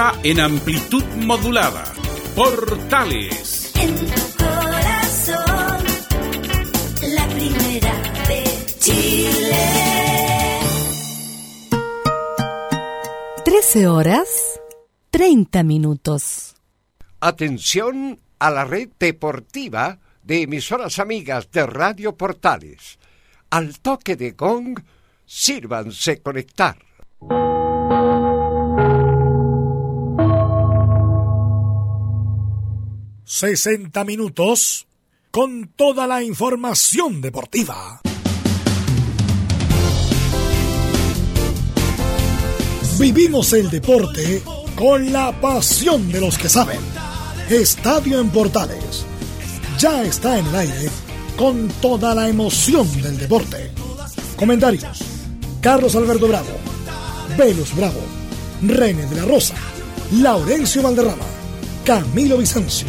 está en amplitud modulada. Portales. En tu corazón, la primera de Chile. 13 horas 30 minutos. Atención a la red deportiva de emisoras amigas de Radio Portales. Al toque de gong, sírvanse conectar. Sesenta minutos con toda la información deportiva. Vivimos el deporte con la pasión de los que saben. Estadio en Portales. Ya está en el aire con toda la emoción del deporte. Comentarios. Carlos Alberto Bravo. Velus Bravo. René de la Rosa. Laurencio Valderrama. Camilo Vicencio.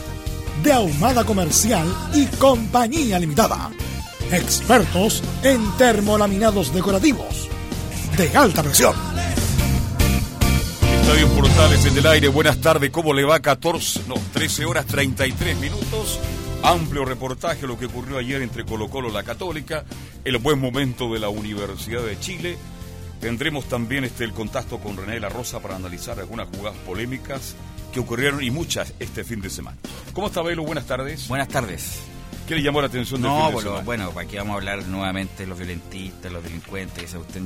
de Ahumada Comercial y Compañía Limitada. Expertos en termolaminados decorativos de alta presión. Estadio Portales en el aire, buenas tardes, ¿cómo le va? 14, no, 13 horas 33 minutos. Amplio reportaje lo que ocurrió ayer entre Colo Colo y la Católica, el buen momento de la Universidad de Chile. Tendremos también este, el contacto con René la Rosa para analizar algunas jugadas polémicas que ocurrieron y muchas este fin de semana. ¿Cómo está Belo? Buenas tardes. Buenas tardes. ¿Qué le llamó la atención del No, fin de bueno, semana? bueno, aquí vamos a hablar nuevamente de los violentistas, los delincuentes, que se usted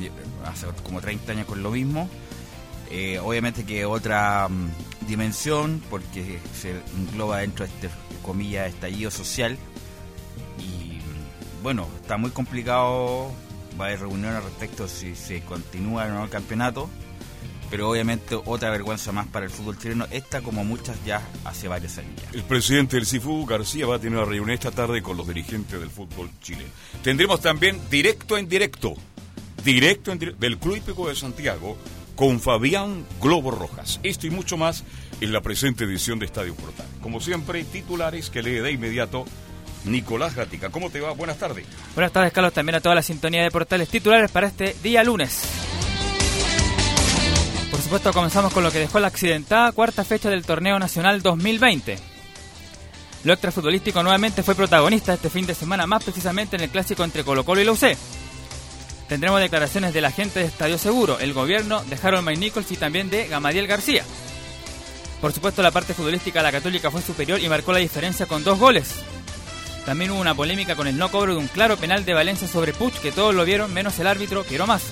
hace como 30 años con lo mismo. Eh, obviamente que otra mm, dimensión, porque se engloba dentro de este, comillas, estallido social. Y mm, bueno, está muy complicado, va a haber reuniones respecto si se continúa o no el campeonato. Pero obviamente otra vergüenza más para el fútbol chileno, esta como muchas ya hace varios años. El presidente del CIFU, García, va a tener una reunión esta tarde con los dirigentes del fútbol chileno. Tendremos también directo en directo, directo en directo, del Club Hípico de Santiago con Fabián Globo Rojas. Esto y mucho más en la presente edición de Estadio Portal. Como siempre, titulares que lee de inmediato Nicolás Gatica. ¿Cómo te va? Buenas tardes. Buenas tardes, Carlos, también a toda la sintonía de portales titulares para este día lunes. Por supuesto, comenzamos con lo que dejó la accidentada cuarta fecha del Torneo Nacional 2020. Lo extrafutbolístico nuevamente fue protagonista este fin de semana, más precisamente en el clásico entre Colo Colo y la UC. Tendremos declaraciones del agente de Estadio Seguro, el gobierno de Harold May Nichols y también de Gamadiel García. Por supuesto, la parte futbolística de la Católica fue superior y marcó la diferencia con dos goles. También hubo una polémica con el no cobro de un claro penal de Valencia sobre Puch, que todos lo vieron, menos el árbitro Piero Massa.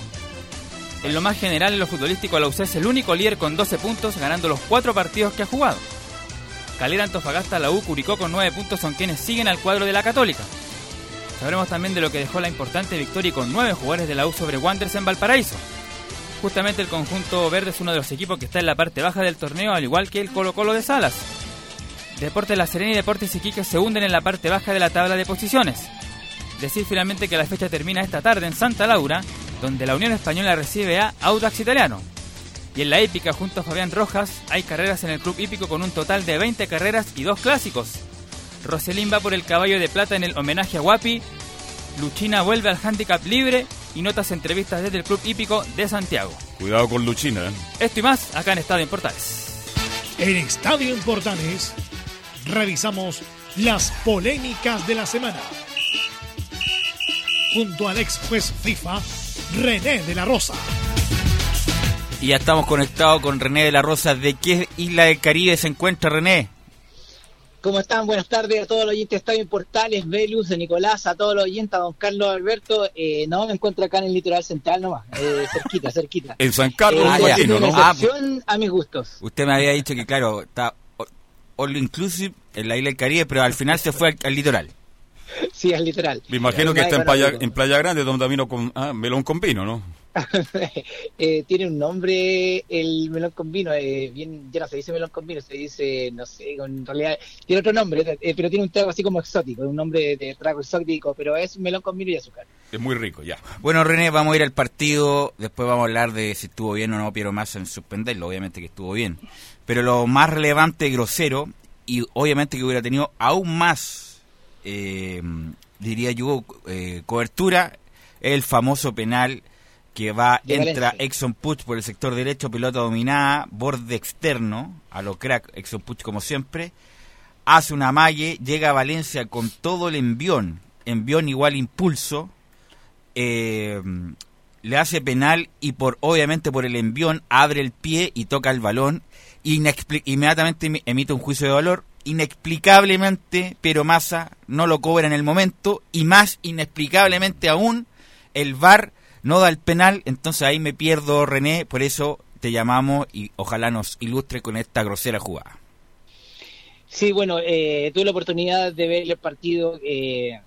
En lo más general, en lo futbolístico, la UC es el único líder con 12 puntos, ganando los cuatro partidos que ha jugado. Calera, Antofagasta, la U, Curicó con 9 puntos son quienes siguen al cuadro de la Católica. Sabremos también de lo que dejó la importante victoria con 9 jugadores de la U sobre Wanderers en Valparaíso. Justamente el conjunto verde es uno de los equipos que está en la parte baja del torneo, al igual que el Colo Colo de Salas. Deportes La Serena y Deportes Iquique se hunden en la parte baja de la tabla de posiciones. Decir finalmente que la fecha termina esta tarde en Santa Laura, donde la Unión Española recibe a Audax Italiano. Y en la épica, junto a Fabián Rojas, hay carreras en el club hípico con un total de 20 carreras y dos clásicos. Roselín va por el caballo de plata en el homenaje a Guapi, Luchina vuelve al handicap libre y notas entrevistas desde el club hípico de Santiago. Cuidado con Luchina. ¿eh? Esto y más acá en Estadio en Portales. En Estadio en Portales revisamos las polémicas de la semana. Junto al ex juez FIFA, René de la Rosa. Y ya estamos conectados con René de la Rosa. ¿De qué isla del Caribe se encuentra René? ¿Cómo están? Buenas tardes a todos los oyentes de Estadio en Portales, Velus, de Nicolás, a todos los oyentes, a don Carlos Alberto. Eh, no, me encuentro acá en el litoral central nomás, eh, cerquita, cerquita. En San Carlos, Eh, ah, ya. ¿no? Ah, a mis gustos. Usted me había dicho que, claro, está all inclusive en la isla del Caribe, pero al final se fue al, al litoral. Sí, es literal. Me imagino que está en playa, en playa Grande, donde vino con ah, melón con vino, ¿no? Eh, tiene un nombre el melón con vino, eh, bien, ya no se dice melón con vino, se dice, no sé, en realidad tiene otro nombre, eh, pero tiene un trago así como exótico, un nombre de trago exótico, pero es melón con vino y azúcar. Es muy rico, ya. Bueno, René, vamos a ir al partido. Después vamos a hablar de si estuvo bien o no Piero Massa en suspenderlo. Obviamente que estuvo bien. Pero lo más relevante, grosero, y obviamente que hubiera tenido aún más, eh, diría yo, eh, cobertura, el famoso penal que va, De entra Valencia. Exxon Puch por el sector derecho, pelota dominada, borde externo, a lo crack, Exxon Puch como siempre, hace una malle, llega a Valencia con todo el envión, envión igual impulso, eh, le hace penal y por obviamente por el envión abre el pie y toca el balón, inmediatamente emi- emite un juicio de valor, inexplicablemente Pero Massa no lo cobra en el momento y más inexplicablemente aún el VAR no da el penal, entonces ahí me pierdo René, por eso te llamamos y ojalá nos ilustre con esta grosera jugada. Sí, bueno, eh, tuve la oportunidad de ver el partido, eh,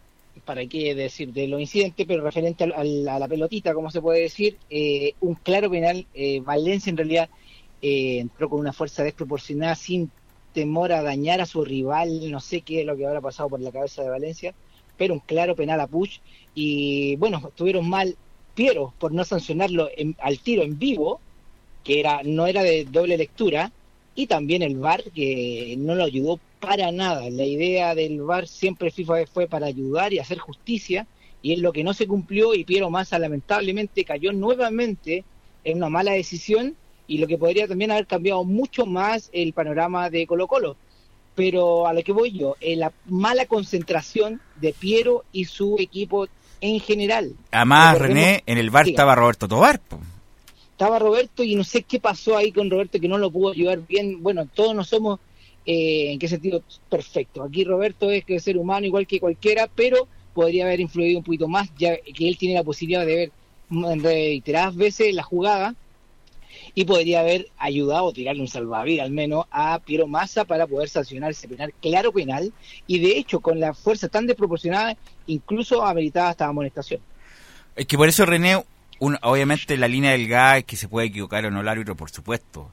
para qué decir, de los incidentes, pero referente al- al- a la pelotita, como se puede decir, eh, un claro penal. eh, Valencia en realidad eh, entró con una fuerza desproporcionada, sin temor a dañar a su rival, no sé qué es lo que habrá pasado por la cabeza de Valencia, pero un claro penal a Puch. Y bueno, estuvieron mal Piero por no sancionarlo en- al tiro en vivo, que era no era de doble lectura, y también el VAR que no lo ayudó para nada. La idea del VAR siempre FIFA fue para ayudar y hacer justicia y es lo que no se cumplió y Piero Massa lamentablemente cayó nuevamente en una mala decisión y lo que podría también haber cambiado mucho más el panorama de Colo Colo. Pero a lo que voy yo, en la mala concentración de Piero y su equipo en general. Además, Recordemos- René, en el Diga. estaba Roberto Tobar. po. estaba Roberto y no sé qué pasó ahí con Roberto que no lo pudo ayudar bien. Bueno, todos no somos, eh, en qué sentido, perfectos. Aquí Roberto es que ser humano igual que cualquiera, pero podría haber influido un poquito más, ya que él tiene la posibilidad de ver reiteradas veces la jugada y podría haber ayudado a tirarle un salvavidas al menos a Piero Massa para poder sancionar ese penal, claro penal, y de hecho con la fuerza tan desproporcionada, incluso ameritaba hasta amonestación. Es que por eso, René, un- obviamente la línea del gas es que se puede equivocar o no el árbitro, por supuesto.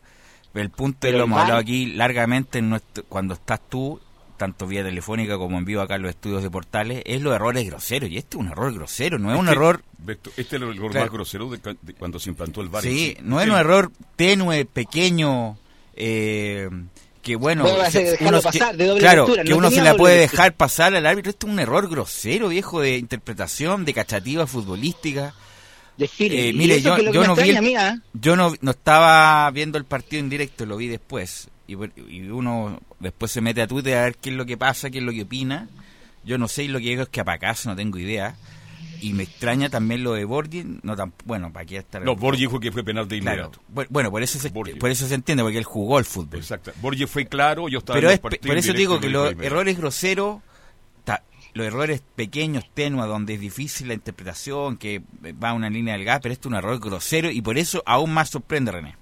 El punto, Pero lo hemos hablado aquí largamente, en nuestro- cuando estás tú, tanto vía telefónica como en vivo acá en los estudios de portales, es los errores groseros. Y este es un error grosero, no es un que, error... Este es el error Claro. más grosero de, de cuando se implantó el VAR. Sí, sí. no es Sí. un error tenue, pequeño, eh, que bueno... Se- de doble claro, lectura, que no uno se la puede lectura. dejar pasar al árbitro. Este es un error grosero, viejo, de interpretación, de cachativa futbolística. De. Eh, mire, yo, yo no vi extraña el- a mí, ¿ah? yo no, no estaba viendo el partido en directo, lo vi después. Y uno después se mete a Twitter a ver qué es lo que pasa, qué es lo que opina. Yo no sé, y lo que digo es que apacaso, no tengo idea. Y me extraña también lo de Borgi. No tan, bueno, para qué estar. No, Borgi dijo que fue penal de inmediato. Bu- Bueno, por eso, se, por eso se entiende, porque él jugó el fútbol. Exacto. Borgi fue claro, yo estaba Pero en es, por eso digo que los errores groseros, ta- los errores pequeños, tenues, donde es difícil la interpretación, que va a una línea del gas, pero este es un error grosero y por eso aún más sorprende, René.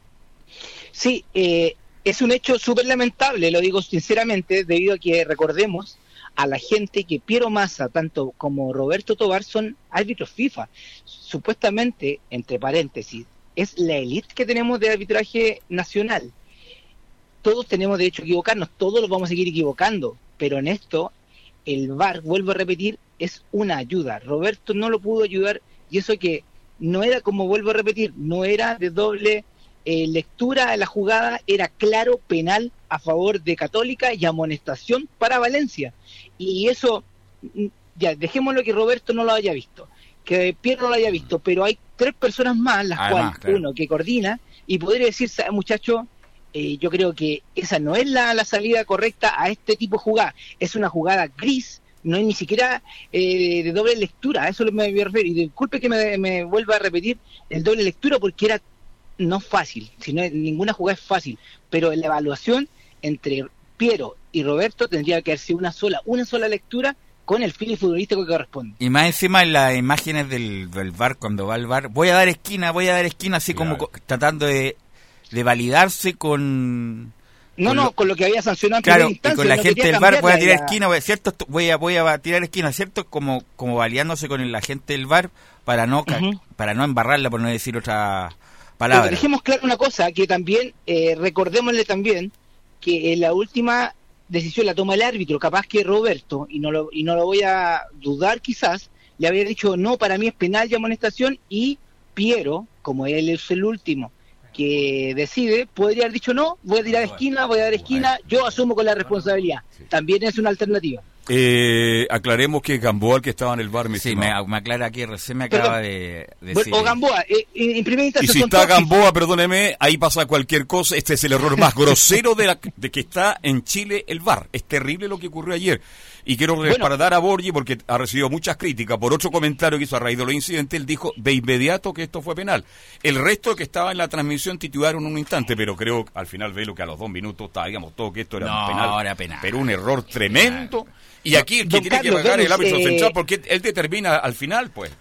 Sí, eh, es un hecho súper lamentable, lo digo sinceramente, debido a que recordemos a la gente que Piero Massa, tanto como Roberto Tobar, son árbitros FIFA. Supuestamente, entre paréntesis, es la élite que tenemos de arbitraje nacional. Todos tenemos derecho a equivocarnos, todos los vamos a seguir equivocando, pero en esto el VAR, vuelvo a repetir, es una ayuda. Roberto no lo pudo ayudar y eso que no era, como vuelvo a repetir, no era de doble eh, lectura de la jugada, era claro penal a favor de Católica y amonestación para Valencia. Y eso, mm, ya, dejémoslo que Roberto no lo haya visto, que Pierre no lo haya visto, pero hay tres personas más, las Además, cuales claro. uno que coordina y podría decir, "Sabe, muchacho, eh, yo creo que esa no es la, la salida correcta a este tipo de jugada. Es una jugada gris, no es ni siquiera eh, de doble lectura, a eso me voy a referir. Y disculpe que me, me vuelva a repetir el doble lectura porque era no fácil, si no, ninguna jugada es fácil, pero la evaluación entre Piero y Roberto tendría que haber sido una sola, una sola lectura con el feeling futbolístico que corresponde. Y más encima en las imágenes del, del bar, cuando va al bar, voy a dar esquina, voy a dar esquina, así como Claro. co- tratando de, de validarse con... No, No, con no, lo- con lo que había sancionado en Claro, y con la no gente del bar voy a tirar esquina, voy a- ¿cierto? Esto- Voy a, voy a tirar esquina, ¿cierto? Como, como baleándose con la gente del bar para no, para no embarrarla, por no decir otra Pero dejemos claro una cosa, que también, eh, recordémosle también que en la última decisión la toma el árbitro, capaz que Roberto, y no lo, y no lo voy a dudar quizás, le había dicho, no, para mí es penal y amonestación, y Piero, como él es el último que decide, podría haber dicho, no, voy a tirar esquina, voy a dar esquina, yo asumo con la responsabilidad. También es una alternativa. Eh, aclaremos que Gamboa, el que estaba en el bar, mi Sí, me, aclara aquí, recién me Perdón. acaba de Bueno, decir. o Gamboa, eh, en en primera Y instancia si son está Gamboa, perdóneme, ahí pasa cualquier cosa. Este es el error más grosero de, la, de que está en Chile el VAR. Es terrible lo que ocurrió ayer. Y quiero respaldar a Borgi porque ha recibido muchas críticas por otro comentario que hizo a raíz de los incidentes. Él dijo de inmediato que esto fue penal. El resto que estaba en la transmisión titularon un instante, pero creo al final velo que a los dos minutos sabíamos todo que esto era No, un penal. era penal. Pero un error tremendo. Y aquí el que Don tiene que pagar es el árbitro eh, central porque él determina al final, pues.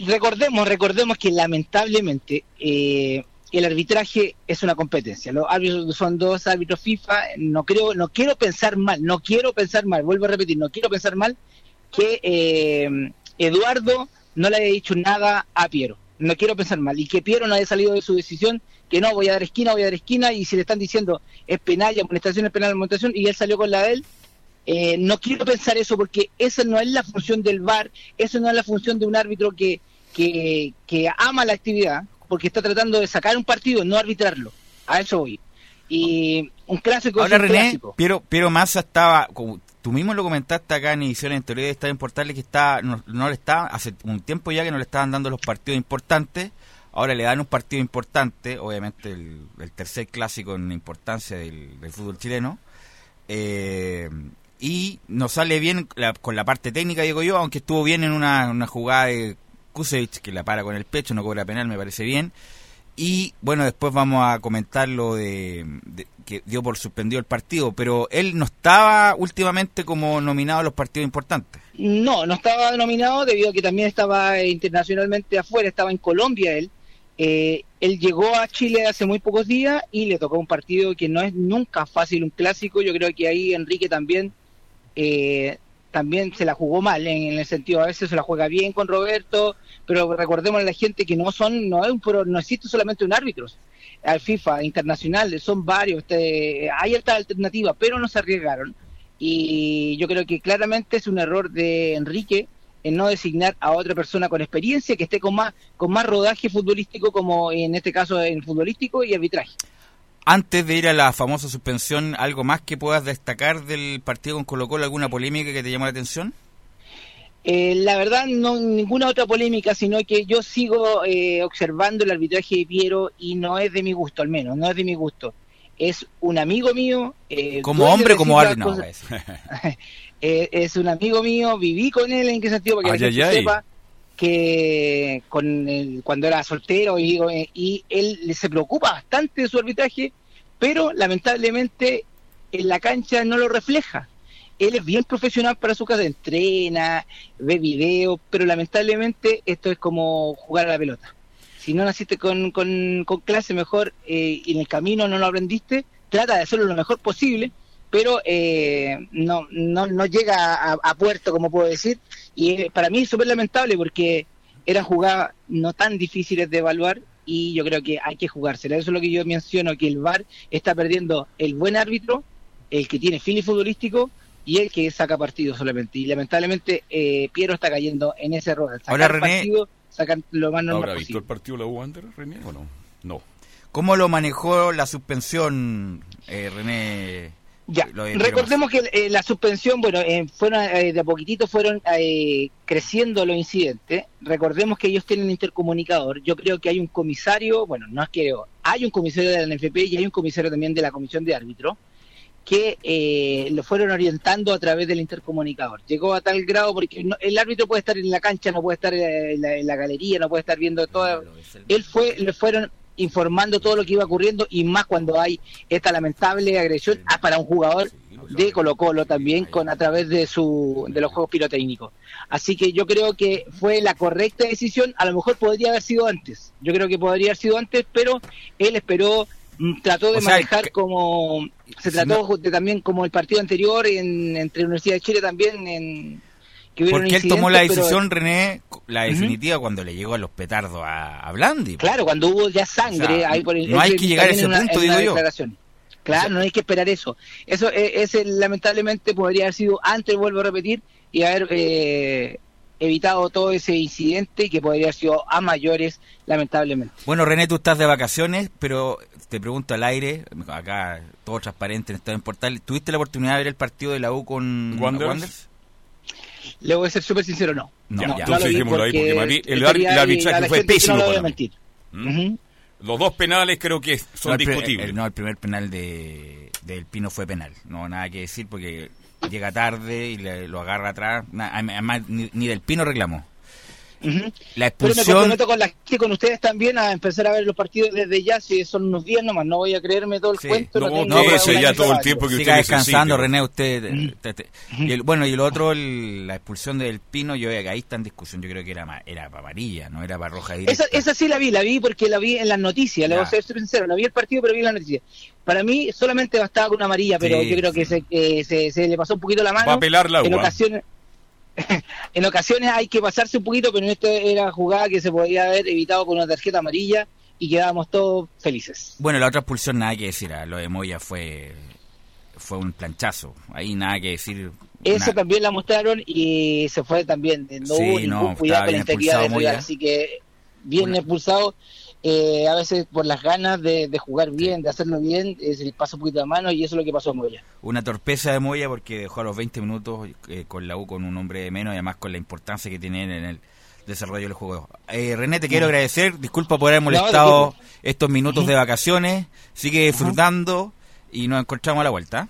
recordemos, recordemos que lamentablemente eh, el arbitraje es una competencia. Los árbitros son dos árbitros FIFA. No creo, no quiero pensar mal, no quiero pensar mal. Vuelvo a repetir, no quiero pensar mal que eh, Eduardo no le haya dicho nada a Piero. No quiero pensar mal y que Piero no haya salido de su decisión que no voy a dar esquina, voy a dar esquina y si le están diciendo es penal y amonestación es penal amonestación y él salió con la de él. Eh, no quiero pensar eso porque esa no es la función del VAR, eso no es la función de un árbitro que, que, que ama la actividad, porque está tratando de sacar un partido, no arbitrarlo. A eso voy. Y un clásico Ahora es un René, clásico. Piero, Piero Massa estaba, como tú mismo lo comentaste acá en ediciones anteriores de Estadio en Portales, que está, no, no le está, hace un tiempo ya que no le estaban dando los partidos importantes, ahora le dan un partido importante, obviamente el, el tercer clásico en importancia del, del fútbol chileno, eh, y nos sale bien la- con la parte técnica, digo yo, aunque estuvo bien en una, una jugada de Kusevich que la para con el pecho, no cobra penal, me parece bien. Y bueno, después vamos a comentar lo de, que dio por suspendido el partido, pero él no estaba últimamente como nominado a los partidos importantes. No, no estaba denominado debido a que también estaba eh, internacionalmente afuera, estaba en Colombia él. Eh, él llegó a Chile hace muy pocos días y le tocó un partido que no es nunca fácil, un clásico. Yo creo que ahí Enrique también eh, también se la jugó mal en, el sentido a veces se la juega bien con Roberto, pero recordemos a la gente que no son no es un no existe solamente un árbitro al FIFA internacional, son varios, este, hay alta alternativa, pero no se arriesgaron y yo creo que claramente es un error de Enrique en no designar a otra persona con experiencia que esté con más con más rodaje futbolístico como en este caso en futbolístico y arbitraje. Antes de ir a la famosa suspensión, ¿algo más que puedas destacar del partido con Colo Colo? ¿Alguna polémica que te llamó la atención? Eh, la verdad, no ninguna otra polémica, sino que yo sigo eh, observando el arbitraje de Piero y no es de mi gusto, al menos, no es de mi gusto. Es un amigo mío. eh, Como hombre, como árbitro. No, es- Eh, es un amigo mío, viví con él en qué sentido, para que Ay, la gente ay. sepa que con el- cuando era soltero y, y él se preocupa bastante de su arbitraje, pero lamentablemente en la cancha no lo refleja. Él es bien profesional para su casa, entrena, ve videos, pero lamentablemente esto es como jugar a la pelota. Si no naciste con, con, con clase mejor eh, y en el camino no lo aprendiste, trata de hacerlo lo mejor posible, pero eh, no, no, no llega a, a puerto, como puedo decir, y para mí es súper lamentable porque eran jugadas no tan difíciles de evaluar y yo creo que hay que jugársela. Eso es lo que yo menciono, que el VAR está perdiendo el buen árbitro, el que tiene feeling futbolístico y el que saca partido solamente. Y lamentablemente eh, Piero está cayendo en ese error. Sacar Ahora, René- partido, sacar lo más normal ¿Habrá visto el partido la U Wander, René, o no? No. ¿Cómo lo manejó la suspensión, eh, René? Ya, recordemos que eh, la suspensión, bueno, eh, fueron eh, de a poquitito fueron eh, creciendo los incidentes. Recordemos que ellos tienen intercomunicador. Yo creo que hay un comisario, bueno, no es que hay un comisario de la NFP y hay un comisario también de la Comisión de Árbitro que eh, lo fueron orientando a través del intercomunicador. Llegó a tal grado porque no- el árbitro puede estar en la cancha, no puede estar en la, en la galería, no puede estar viendo toda, él fue, le fueron informando todo lo que iba ocurriendo y más cuando hay esta lamentable agresión ah, para un jugador de Colo Colo también con a través de su de los juegos pirotécnicos. Así que yo creo que fue la correcta decisión, a lo mejor podría haber sido antes. Yo creo que podría haber sido antes, pero él esperó mm, trató de O sea, manejar que- como se Si trató de también como el partido anterior en, entre Universidad de Chile también en que hubiera un Porque él tomó la pero- decisión, René, la definitiva, cuando le llegó a los petardos a, a Blandi. Claro, cuando hubo ya sangre, O sea, ahí por el- no hay que llegar a ese una- punto, digo yo. Claro, no hay que esperar eso. Eso eh, ese lamentablemente podría haber sido antes, vuelvo a repetir, y haber eh, evitado todo ese incidente que podría haber sido a mayores, lamentablemente. Bueno, René, tú estás de vacaciones, pero te pregunto al aire, acá todo transparente en Estado en Portal, ¿tuviste la oportunidad de ver el partido de la U con Wanderers? Le voy a ser súper sincero, no. No, Ya, ya. entonces lo ahí, porque para mí el ar- arbitraje fue pésimo No lo. Los dos penales creo que son No, discutibles. el- no, el primer penal de del Pino fue penal. No, nada que decir porque llega tarde y le- lo agarra atrás. Además, ni, ni del Pino reclamó. La Pero me expulsión... comprometo con, la, gente, con ustedes también a empezar a ver los partidos desde ya, si son unos días nomás, no voy a creerme todo el Sí. cuento. No, no, pero un ya todo el tiempo que Siga usted descansando, necesite. René, usted... te- te- y el- bueno, y el otro, el- la expulsión del Pino, yo ahí está en discusión. Yo creo que era, era para amarilla, no era para roja directa. Esa, esa sí la vi, la vi porque la vi en las noticias, le voy a ser sincero, no vi el partido, pero vi las noticias. Para mí solamente bastaba con una amarilla, pero Sí, yo creo que, se, que se, se le pasó un poquito la mano. Va a apelar la en ocasiones en ocasiones hay que pasarse un poquito, pero en esta era jugada que se podía haber evitado con una tarjeta amarilla y quedábamos todos felices. Bueno, la otra expulsión, nada que decir. ah, Lo de Moya fue fue un planchazo. Ahí nada que decir. Eso también la mostraron y se fue también. No Sí, hubo no, cuidado con la integridad rival, Moya. así que bien Una- expulsado. Eh, a veces por las ganas de, de jugar bien, de hacerlo bien, eh, se les pasa un poquito de mano y eso es lo que pasó a Moya. Una torpeza de Moya porque dejó a los 20 minutos eh, con la U con un hombre de menos y además con la importancia que tiene en el desarrollo del juego. Eh, René, te quiero agradecer. Disculpa por haber No, molestado disculpe. estos minutos de vacaciones. Sigue disfrutando y nos encontramos a la vuelta.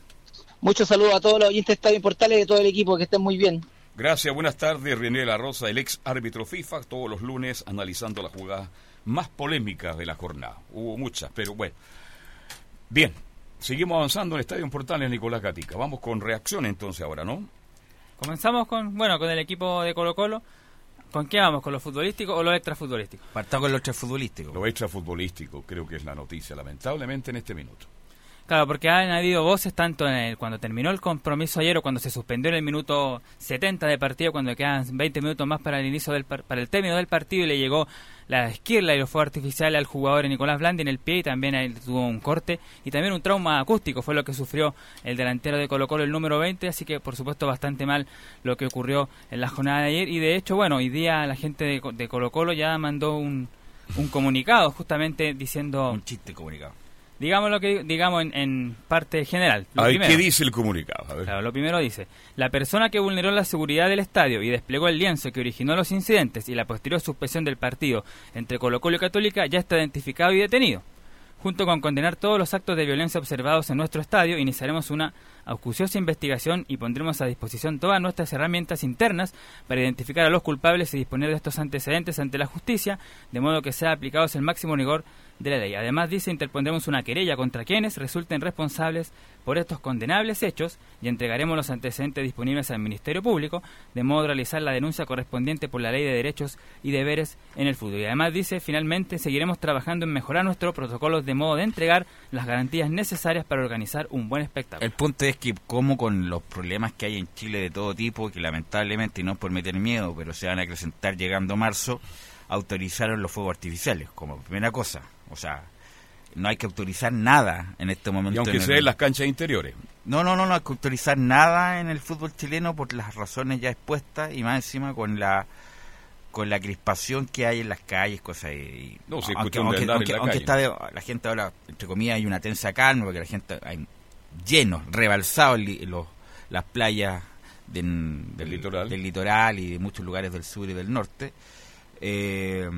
Muchos saludos a todos los oyentes de Estadio Portales y de todo el equipo, que estén muy bien. Gracias, buenas tardes. René La Rosa, el ex árbitro FIFA, todos los lunes analizando las jugadas más polémicas de la jornada. Hubo muchas, pero bueno. Bien, seguimos avanzando en Estadio Portales, Nicolás Gatica. Vamos con reacción entonces ahora, ¿no? Comenzamos con, bueno, con el equipo de Colo Colo. ¿Con qué vamos? ¿Con lo futbolístico o lo extrafutbolístico? Partamos con los tres futbolísticos. Lo extrafutbolístico, creo que es la noticia, lamentablemente, en este minuto. Claro, porque han habido voces tanto en el, cuando terminó el compromiso ayer o cuando se suspendió en el minuto 70 de partido, cuando quedan 20 minutos más para el inicio del par- para el término del partido y le llegó la esquirla y lo fue artificial al jugador Nicolás Blandi en el pie y también tuvo un corte y también un trauma acústico fue lo que sufrió el delantero de Colo Colo el número 20, así que por supuesto bastante mal lo que ocurrió en la jornada de ayer y de hecho, bueno, hoy día la gente de Colo Colo ya mandó un, un comunicado justamente diciendo Un chiste comunicado. Digamos lo que digamos en, en parte general. Lo primero, ¿Qué dice el comunicado? A ver. claro, lo primero dice, la persona que vulneró la seguridad del estadio y desplegó el lienzo que originó los incidentes y la posterior suspensión del partido entre Colo Colo y Católica ya está identificado y detenido. Junto con condenar todos los actos de violencia observados en nuestro estadio, iniciaremos una acuciosa investigación y pondremos a disposición todas nuestras herramientas internas para identificar a los culpables y disponer de estos antecedentes ante la justicia, de modo que sea aplicados el máximo rigor de la ley. Además, dice, interpondremos una querella contra quienes resulten responsables por estos condenables hechos y entregaremos los antecedentes disponibles al Ministerio Público, de modo de realizar la denuncia correspondiente por la Ley de Derechos y Deberes en el fútbol. Y además dice, finalmente, seguiremos trabajando en mejorar nuestros protocolos de modo de entregar las garantías necesarias para organizar un buen espectáculo. El punto es que como con los problemas que hay en Chile de todo tipo, que lamentablemente, y no por meter miedo, pero se van a acrecentar llegando marzo, autorizaron los fuegos artificiales como primera cosa. O sea, no hay que autorizar nada en este momento. Y aunque en el- sea en las canchas interiores. No, no, no, no hay que autorizar nada en el fútbol chileno por las razones ya expuestas y más encima con la con la crispación que hay en las calles, cosas y No, si es aunque, de aunque- la aunque está de- la gente ahora entre comillas hay una tensa calma porque la gente hay llenos, rebalsados los, las playas del, Del litoral. del litoral y de muchos lugares del sur y del norte, Eh,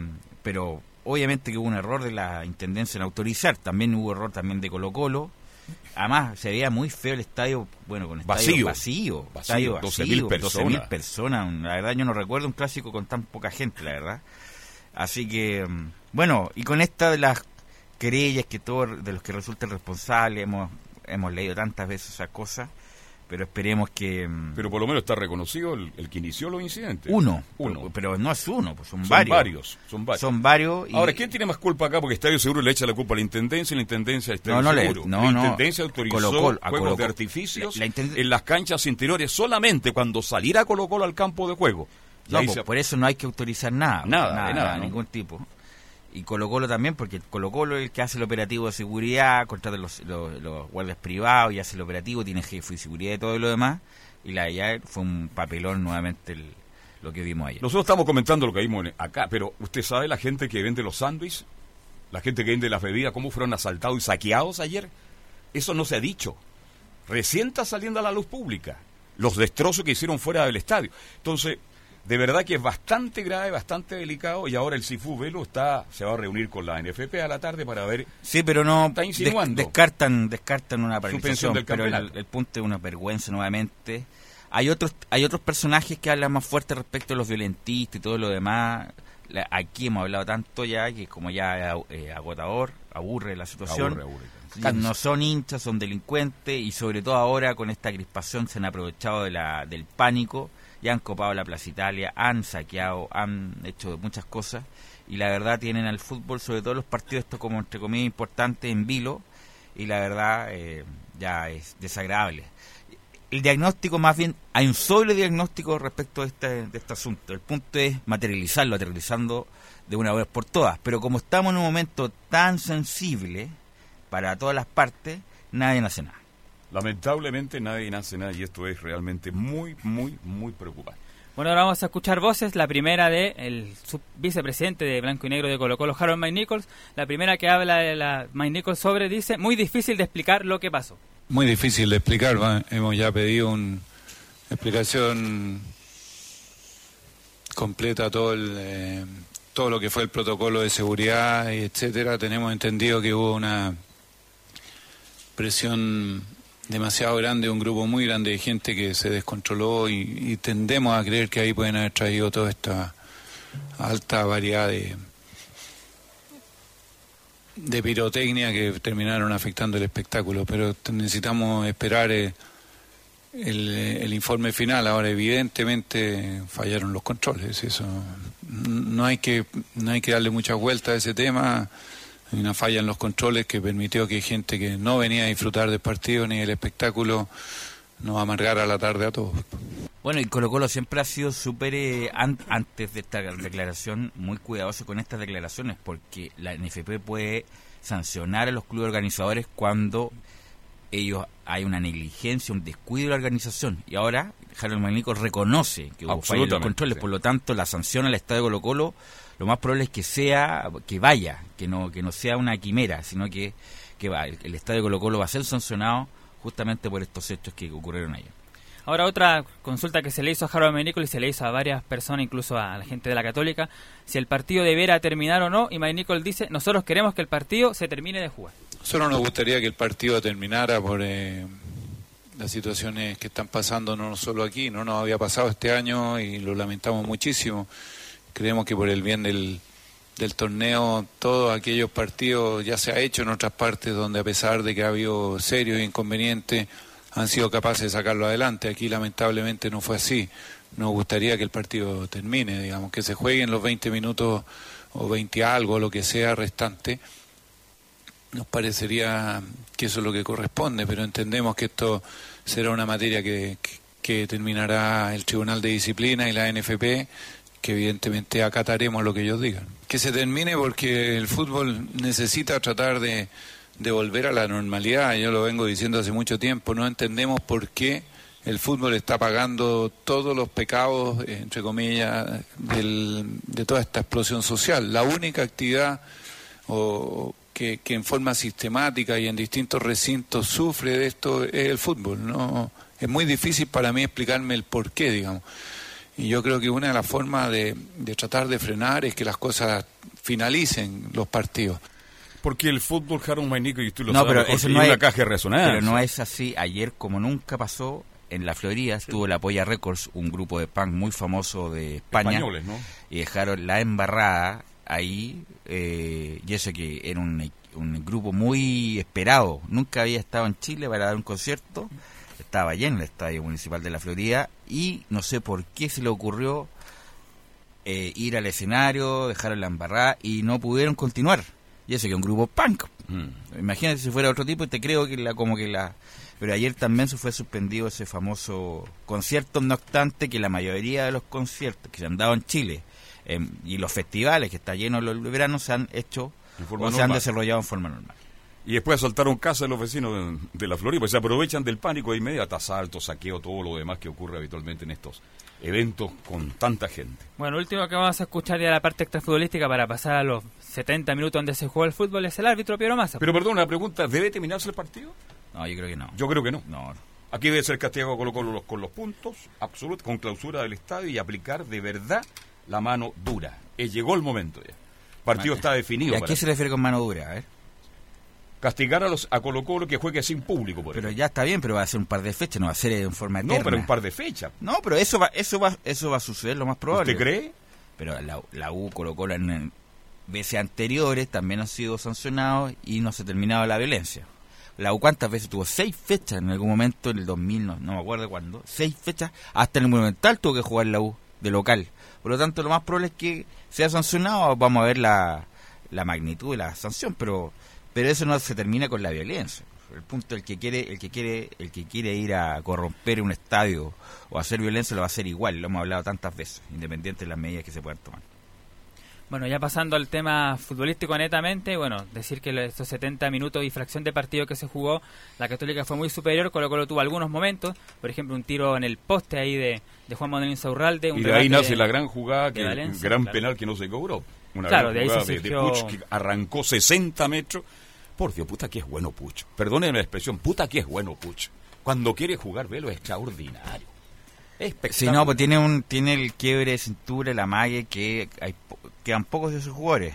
pero obviamente que hubo un error de la intendencia en autorizar, también hubo error también de Colo Colo. Además, se veía muy feo el estadio, bueno, con estadio Vacío. vacío, Vacío, estadio 12.000 personas. 12.000 personas. La verdad, yo no recuerdo un clásico con tan poca gente, la verdad. Así que, mm, bueno, y con esta de las querellas que todos de los que resultan responsables, hemos, hemos leído tantas veces esas cosas, pero esperemos que... mm, Pero por lo menos está reconocido el, el que inició los incidentes. uno, Uno. pero, pero no es uno, pues son, Son varios. varios. Son varios. Son varios. y- Ahora, ¿quién tiene más culpa acá? Porque Estadio Seguro le echa la culpa a la Intendencia y la Intendencia al Estadio No, no le- Seguro. no, la no. Intendencia autorizó Colo Colo- a juegos Colo de artificios la- la en las canchas interiores solamente cuando saliera Colo Colo al campo de juego. No, pues, se- por eso no hay que autorizar nada. Nada, de nada, ¿no? ningún tipo. Y Colo Colo también, porque Colo Colo es el que hace el operativo de seguridad, contrata los, guardias privados y hace el operativo, tiene jefe de seguridad y todo lo demás. Y la de fue un papelón nuevamente el- lo que vimos ayer. Nosotros estamos comentando lo que vimos acá, pero usted sabe la gente que vende los sándwiches, la gente que vende las bebidas, cómo fueron asaltados y saqueados ayer. Eso no se ha dicho. Recién está saliendo a la luz pública. Los destrozos que hicieron fuera del estadio. Entonces, de verdad que es bastante grave, bastante delicado y ahora el Cifu Velo está, se va a reunir con la NFP a la tarde para ver Sí, pero no Está des- insinuando. descartan descartan una paralización, del pero el, punto es una vergüenza nuevamente. Hay otros hay otros personajes que hablan más fuerte respecto a los violentistas y todo lo demás. La- aquí hemos hablado tanto ya que como ya eh, agotador, aburre la situación. Aburre, no son hinchas, son delincuentes y sobre todo ahora con esta crispación se han aprovechado de la, del pánico y han copado la Plaza Italia, han saqueado, han hecho muchas cosas y la verdad tienen al fútbol, sobre todo los partidos estos como entre comillas importantes en vilo y la verdad eh, ya es desagradable. El diagnóstico más bien, hay un solo diagnóstico respecto de este, de este asunto. El punto es materializarlo, aterrizando de una vez por todas. Pero como estamos en un momento tan sensible para todas las partes, nadie hace nada. Lamentablemente nadie nace nada y esto es realmente muy, muy, muy preocupante. Bueno, ahora vamos a escuchar voces. La primera de el vicepresidente de Blanco y Negro de Colo Colo, Harold Mike Nichols. La primera que habla de la Mike Nichols sobre, dice, muy difícil de explicar lo que pasó. Muy difícil de explicar, ¿va? hemos ya pedido una explicación completa todo el, eh, todo lo que fue el protocolo de seguridad y etcétera. Tenemos entendido que hubo una presión demasiado grande, un grupo muy grande de gente que se descontroló y, y tendemos a creer que ahí pueden haber traído toda esta alta variedad de, pirotecnia que terminaron afectando el espectáculo, pero necesitamos esperar eh, el, el informe final. Ahora, evidentemente, fallaron los controles. Eso no hay que no hay que darle muchas vueltas a ese tema. Hay una falla en los controles que permitió que gente que no venía a disfrutar del partido ni del espectáculo nos amargara la tarde a todos. Bueno, y Colo Colo siempre ha sido súper, eh, an- antes de esta declaración, muy cuidadoso con estas declaraciones, porque la NFP puede sancionar a los clubes organizadores cuando ellos hay una negligencia, un descuido de la organización. Y ahora Harold Magnico reconoce que hubo fallas en los controles, sí. por lo tanto la sanción al estadio Colo Colo lo más probable es que sea, que vaya, que no, que no sea una quimera, sino que, que va. El, el estadio Colo Colo va a ser sancionado justamente por estos hechos que ocurrieron ayer. Ahora otra consulta que se le hizo a Harold Mike Nichols y se le hizo a varias personas, incluso a la gente de la Católica, si el partido debiera terminar o no. Y Mike Nichols dice, nosotros queremos que el partido se termine de jugar. Solo nos gustaría que el partido terminara por eh, las situaciones que están pasando no solo aquí, no nos había pasado este año y lo lamentamos muchísimo. Creemos que por el bien del, del torneo, todos aquellos partidos ya se ha hecho en otras partes donde a pesar de que ha habido serios inconvenientes, han sido capaces de sacarlo adelante. Aquí lamentablemente no fue así. Nos gustaría que el partido termine, digamos, que se jueguen los 20 minutos o 20 algo, lo que sea restante nos parecería que eso es lo que corresponde, pero entendemos que esto será una materia que, que, que terminará el Tribunal de Disciplina y la NFP, que evidentemente acataremos lo que ellos digan. Que se termine porque el fútbol necesita tratar de, de volver a la normalidad, yo lo vengo diciendo hace mucho tiempo, no entendemos por qué el fútbol está pagando todos los pecados, entre comillas, del- de toda esta explosión social. La única actividad o que, que en forma sistemática y en distintos recintos sufre de esto es el fútbol. No es muy difícil para mí explicarme el por qué, digamos. Y yo creo que una de las formas de, de tratar de frenar es que las cosas finalicen los partidos. Porque el fútbol, Harold Mainico, y tú lo no, sabes, pero eso es no una es, caja de resonancia. Pero no es así. Ayer, como nunca pasó, en la Florida estuvo la Polla Records, un grupo de punk muy famoso de España. Españoles, ¿no? Y dejaron la embarrada ahí, eh, y eso que era un, un grupo muy esperado. Nunca había estado en Chile para dar un concierto. Estaba lleno el estadio municipal de la Florida y no sé por qué se le ocurrió eh, ir al escenario, dejar la embarrada y no pudieron continuar. Y eso que es un grupo punk. Mm. Imagínate si fuera otro tipo y te creo que la como que la pero ayer también se fue suspendido ese famoso concierto, no obstante que la mayoría de los conciertos que se han dado en Chile em, y los festivales que está lleno los veranos se han hecho En o se han desarrollado en forma normal. Y después asaltaron casa de los vecinos de, de la Florida, pues se aprovechan del pánico de inmediato, asalto, saqueo, todo lo demás que ocurre habitualmente en estos eventos con tanta gente. Bueno, último que vamos a escuchar ya la parte extrafutbolística para pasar a los 70 minutos donde se jugó el fútbol es el árbitro Piero Massa. Pero perdón, una pregunta, ¿debe terminarse el partido? No, yo creo que no. Yo creo que no. No, Aquí debe ser castigado Colo Colo los- con los puntos, absoluto, con clausura del estadio y aplicar de verdad la mano dura. Eh, llegó el momento ya. El partido está ¿Y definido. a para qué se refiere con mano dura? A ver. Castigar a, los, a Colo Colo que juegue sin público, por Pero ejemplo. ya está bien, pero va a ser un par de fechas, no va a ser en forma No, eterna. pero un par de fechas. No, pero eso va, eso va, eso va a suceder lo más probable. ¿Usted cree? Pero la, la U, Colo Colo en, en veces anteriores también han sido sancionados y no se ha terminado la violencia. La U cuántas veces tuvo seis fechas en algún momento en el 2000, no, no me acuerdo cuándo, seis fechas, hasta en el Monumental tuvo que jugar la U de local. Por lo tanto, lo más probable es que sea sancionado, vamos a ver la, la magnitud de la sanción, pero pero eso no se termina con la violencia. El punto el que quiere el que quiere el que quiere ir a corromper un estadio o hacer violencia lo va a hacer igual, lo hemos hablado tantas veces, independiente de las medidas que se puedan tomar. Bueno, ya pasando al tema futbolístico netamente, bueno, decir que estos 70 minutos y fracción de partido que se jugó, la Católica fue muy superior, Colo Colo tuvo algunos momentos, por ejemplo, un tiro en el poste ahí de, de Juan Manuel Insaurralde. Un Y de ahí nace de- la gran jugada, que Valencia, un gran claro. penal que no se cobró. Una Claro, gran de ahí se jugada de, de surgió- Puch que arrancó 60 metros. Por Dios, puta que es bueno Puch. Perdónenme la expresión, puta que es bueno Puch. Cuando quiere jugar velo es extraordinario. Espectacular. Si no, pues tiene un tiene el quiebre de cintura, la mague que hay quedan pocos de esos jugadores.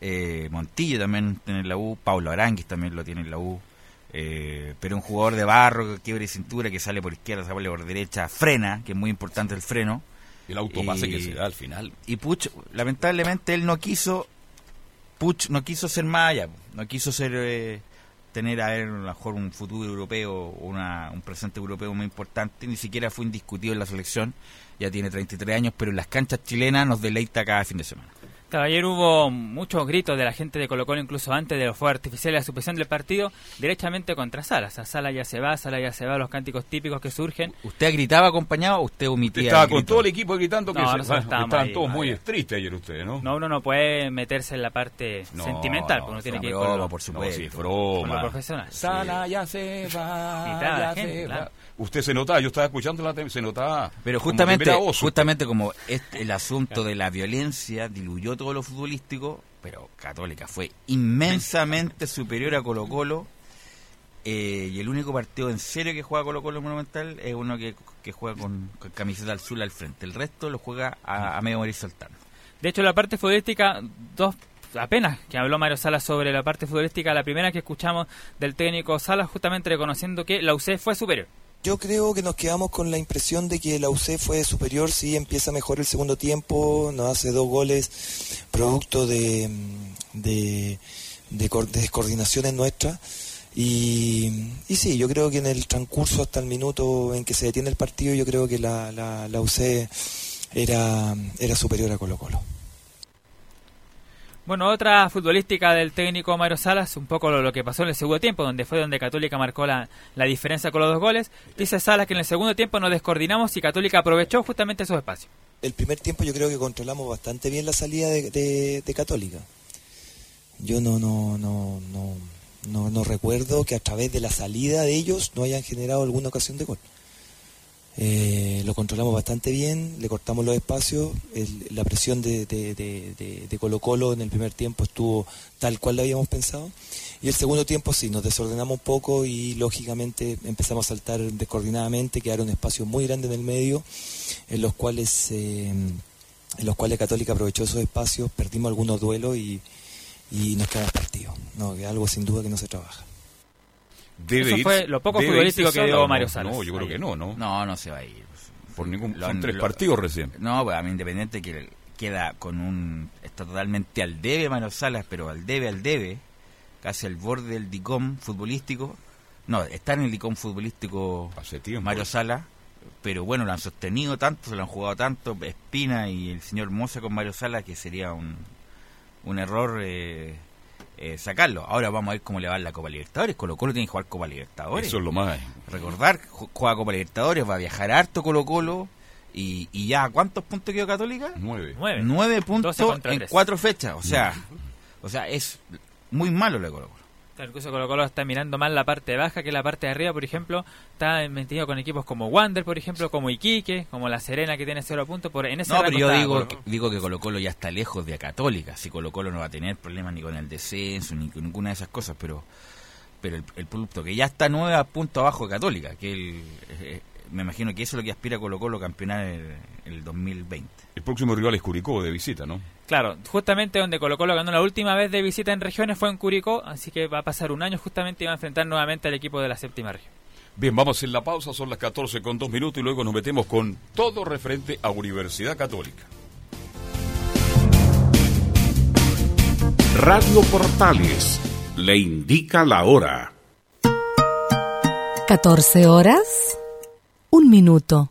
Eh, Montillo también tiene en la U, Paulo Aranguis también lo tiene en la U. Eh, pero un jugador de barro, quiebre de cintura, que sale por izquierda, sale por derecha, frena, que es muy importante el freno. El autopase Y- que se da al final. Y Puch, lamentablemente él no quiso, Puch no quiso ser más allá, no quiso ser, eh, tener a ver a lo mejor un futuro europeo una, un presente europeo muy importante, ni siquiera fue indiscutido en la selección, ya tiene 33 años, pero en las canchas chilenas nos deleita cada fin de semana. Claro, ayer hubo muchos gritos de la gente de Colo Colo, incluso antes de los fuegos artificiales, la suspensión del partido, derechamente contra Sala. O sea, Sala ya se va, Sala ya se va, los cánticos típicos que surgen. ¿Usted gritaba acompañado o usted omitía Estaba el con grito? todo el equipo gritando que No, se- nosotros estaban ahí, todos muy tristes ayer ustedes, ¿no? No, uno no puede meterse en la parte No, sentimental, no, porque uno tiene que ir broma, con lo, por No, supuesto. sí, es con broma. lo profesional. Sala ya se va, Gritaba la ya gente, se claro. va. Usted se notaba, yo estaba escuchando la se notaba. Pero como justamente, voz, justamente como este, el asunto de la violencia diluyó todo lo futbolístico, pero Católica fue inmensamente superior a Colo Colo. eh, y el único partido en serio que juega Colo Colo en Monumental es uno que, que juega con, con camiseta azul al frente. El resto lo juega a, a medio morir saltando. De hecho, la parte futbolística, dos apenas que habló Mario Salas sobre la parte futbolística, la primera que escuchamos del técnico Salas, justamente reconociendo que la UC fue superior. Yo creo que nos quedamos con la impresión de que la UC fue superior, sí, empieza mejor el segundo tiempo, nos hace dos goles producto de, mm, de, descoordinaciones nuestras. Y, y sí, yo creo que en el transcurso hasta el minuto en que se detiene el partido, yo creo que la, la, la UC era, era superior a Colo Colo. Bueno, otra futbolística del técnico Mario Salas, un poco lo, que pasó en el segundo tiempo, donde fue donde Católica marcó la, la diferencia con los dos goles. Dice Salas que en el segundo tiempo nos descoordinamos y Católica aprovechó justamente esos espacios. El primer tiempo yo creo que controlamos bastante bien la salida de, de- de Católica. Yo no, no, no, no, no, no recuerdo que a través de la salida de ellos no hayan generado alguna ocasión de gol. Eh, lo controlamos bastante bien, le cortamos los espacios, la presión de, de, Colo Colo en el primer tiempo estuvo tal cual lo habíamos pensado. Y el segundo tiempo sí, nos desordenamos un poco y lógicamente empezamos a saltar descoordinadamente, quedaron espacios muy grandes en el medio, en los cuales, eh, en los cuales Católica aprovechó esos espacios, perdimos algunos duelos y, nos quedamos partidos. No, algo sin duda que no se trabaja. Debe Eso fue lo poco futbolístico que dio Salas, Mario. Salas. No, yo creo que no, ¿no? No, no se va a ir. Por ningún, Lo son tres lo- partidos recién. No, pues a mí Independiente que queda con un... Está totalmente al debe Mario Salas, pero al debe, al debe, casi al borde del DICOM futbolístico. No, está en el icón futbolístico Hace tiempo. Mario Sala, pero bueno, lo han sostenido tanto, se lo han jugado tanto, Espina y el señor Moza con Mario Sala, que sería un, un error eh, eh, sacarlo. Ahora vamos a ver cómo le va en la Copa Libertadores. Colo Colo tiene que jugar Copa Libertadores. Eso es lo más. Recordar, ju- juega Copa Libertadores, va a viajar harto Colo Colo. Y, y ya, ¿cuántos puntos quedó Católica? Nueve. Nueve. Nueve puntos 12 contra en tres. cuatro fechas. O sea, o sea, es muy malo lo de Colo Colo. Claro, Incluso Colo Colo está mirando más la parte baja que la parte de arriba, por ejemplo. Está metido con equipos como Wander, por ejemplo, como Iquique, como La Serena, que tiene cero puntos. Por, en ese No, pero yo digo que, Colo. digo que Colo Colo ya está lejos de Católica. Si Colo Colo no va a tener problemas ni con el descenso, ni con ninguna de esas cosas, pero pero el, el producto que ya está nueve puntos abajo de Católica, que el, eh, me imagino que eso es lo que aspira Colo Colo campeonar el, el 2020. El próximo rival es Curicó de visita, ¿no? Claro, justamente donde Colo Colo ganó la última vez de visita en regiones fue en Curicó, así que va a pasar un año justamente y va a enfrentar nuevamente al equipo de la séptima región. Bien, vamos en la pausa, son las 14 con 2 minutos y luego nos metemos con todo referente a Universidad Católica. Radio Portales le indica la hora. 14 horas, un minuto.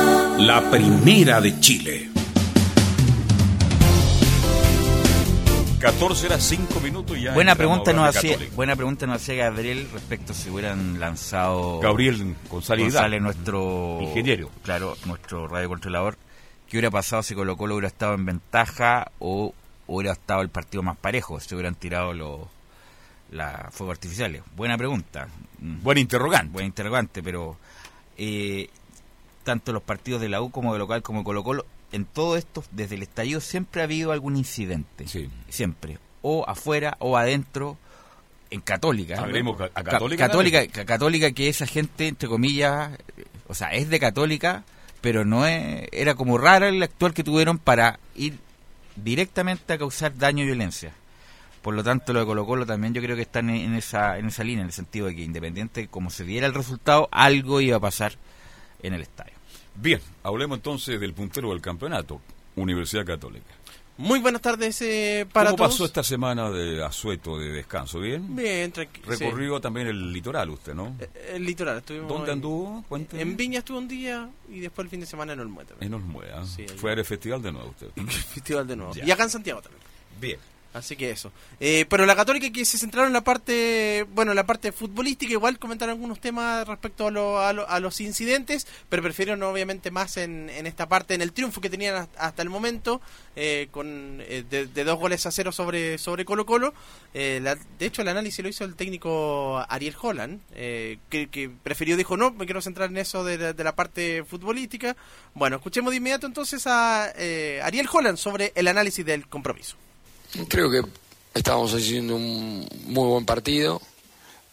La primera de Chile. 14 horas 5 minutos y ya. Buena pregunta, a nos hacía, buena pregunta nos hacía Gabriel respecto si hubieran lanzado Gabriel González, González, nuestro Ingeniero. claro, nuestro radiocontrolador, qué hubiera pasado si Colo Colo hubiera estado en ventaja o hubiera estado el partido más parejo, si hubieran tirado los la fuegos artificiales. Buena pregunta. Buen interrogante. Buen interrogante, pero eh, tanto los partidos de la U como de local como de Colo Colo, en todo esto, desde el estallido siempre ha habido algún incidente. Sí. Siempre. O afuera o adentro, en Católica. Hablemos a Ca- Católica Católica, ca- Católica que esa gente, entre comillas, eh, o sea, es de Católica, pero no es, era como rara el actual que tuvieron para ir directamente a causar daño y violencia. Por lo tanto, lo de Colo Colo también yo creo que están en, en esa, en esa línea, en el sentido de que independiente como se diera el resultado, algo iba a pasar en el estadio. Bien, hablemos entonces del puntero del campeonato, Universidad Católica. Muy buenas tardes eh, para ¿Cómo todos. pasó esta semana de asueto, de descanso? ¿Bien? Bien, tranquilo. Recorrió también el litoral usted, ¿no? El litoral, estuvimos ¿Dónde en- anduvo? Cuénteme. En Viña estuve un día y después el fin de semana en Olmué también. En Olmué, ¿ah? Sí. Fue al festival de nuevo usted. Festival de nuevo. Ya. Y acá en Santiago también. Bien. Así que eso. Eh, pero la Católica que se centraron en la parte, bueno, en la parte futbolística, igual comentaron algunos temas respecto a, lo- a, lo- a los incidentes, pero prefirieron obviamente más en, en esta parte, en el triunfo que tenían hasta- el momento, eh, con eh, de, de dos goles a cero sobre sobre Colo Colo. Eh, la- de hecho, el análisis lo hizo el técnico Ariel Holland, eh, que, que prefirió, dijo, no, me quiero centrar en eso de de la parte futbolística. Bueno, escuchemos de inmediato entonces a eh, Ariel Holland sobre el análisis del compromiso. Creo que estábamos haciendo un muy buen partido.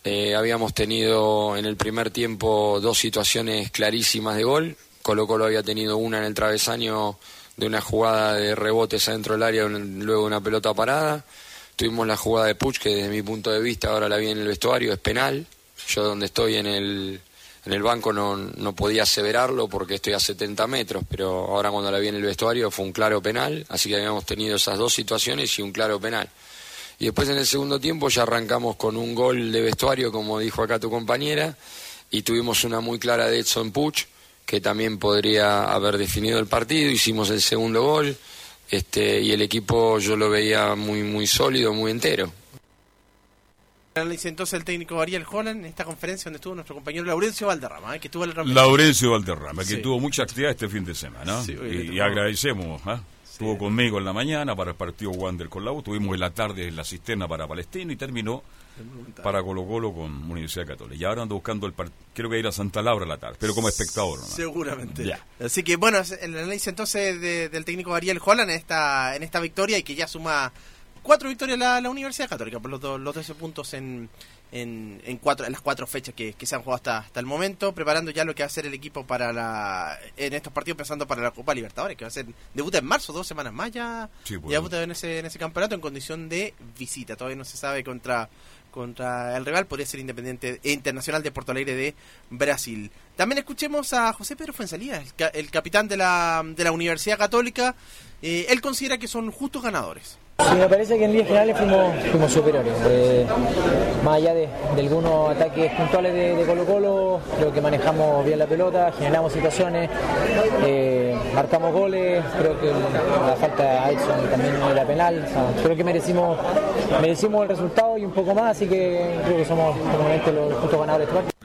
Eh, habíamos tenido en el primer tiempo dos situaciones clarísimas de gol. Colo Colo había tenido una en el travesaño de una jugada de rebotes adentro del área, luego una pelota parada. Tuvimos la jugada de Puch, que desde mi punto de vista ahora la vi en el vestuario, es penal. Yo donde estoy en el, en el banco no, podía aseverarlo porque estoy a 70 metros, pero ahora cuando la vi en el vestuario fue un claro penal, así que habíamos tenido esas dos situaciones y un claro penal. Y después en el segundo tiempo ya arrancamos con un gol de vestuario, como dijo acá tu compañera, y tuvimos una muy clara de Edson Puch, que también podría haber definido el partido, hicimos el segundo gol, este, y el equipo yo lo veía muy, muy sólido, muy entero. Análisis entonces el técnico Ariel Holland en esta conferencia donde estuvo nuestro compañero Laurencio Valderrama, ¿eh? que estuvo Laurencio Valderrama, que Sí. tuvo mucha actividad este fin de semana. Sí, oye, y, agradecemos. ¿ah? Estuvo conmigo en la mañana para el partido Wander con la U. Tuvimos en la tarde en la cisterna para Palestino y terminó para Colo Colo con Universidad Católica. Y ahora ando buscando el partido. Quiero que ir a Santa Laura a la tarde, pero como espectador nomás. Seguramente. Ya. Así que bueno, el análisis entonces de- del técnico Ariel Holland en esta, en esta victoria y que ya suma cuatro victorias la, la Universidad Católica por los, do- los 13 puntos en, en, en cuatro, en las cuatro fechas que, que se han jugado hasta, hasta el momento, preparando ya lo que va a ser el equipo para la en estos partidos pensando para la Copa Libertadores, que va a ser debuta en marzo, dos semanas más ya, Sí, pues. ya debuta en ese, en ese campeonato en condición de visita. Todavía no se sabe contra contra el rival, podría ser Independiente e Internacional de Porto Alegre de Brasil. También escuchemos a José Pedro Fuensalía, el, ca- el capitán de la, de la Universidad Católica. Eh, él considera que son justos ganadores. Sí, me parece que en líneas generales fuimos, fuimos superiores. Eh, más allá de, de algunos ataques puntuales de, de Colo Colo, creo que manejamos bien la pelota, generamos situaciones, eh, marcamos goles, creo que la falta a Edson también era penal. creo que merecimos, merecimos el resultado y un poco más, así que creo que somos probablemente los justos ganadores de este partido.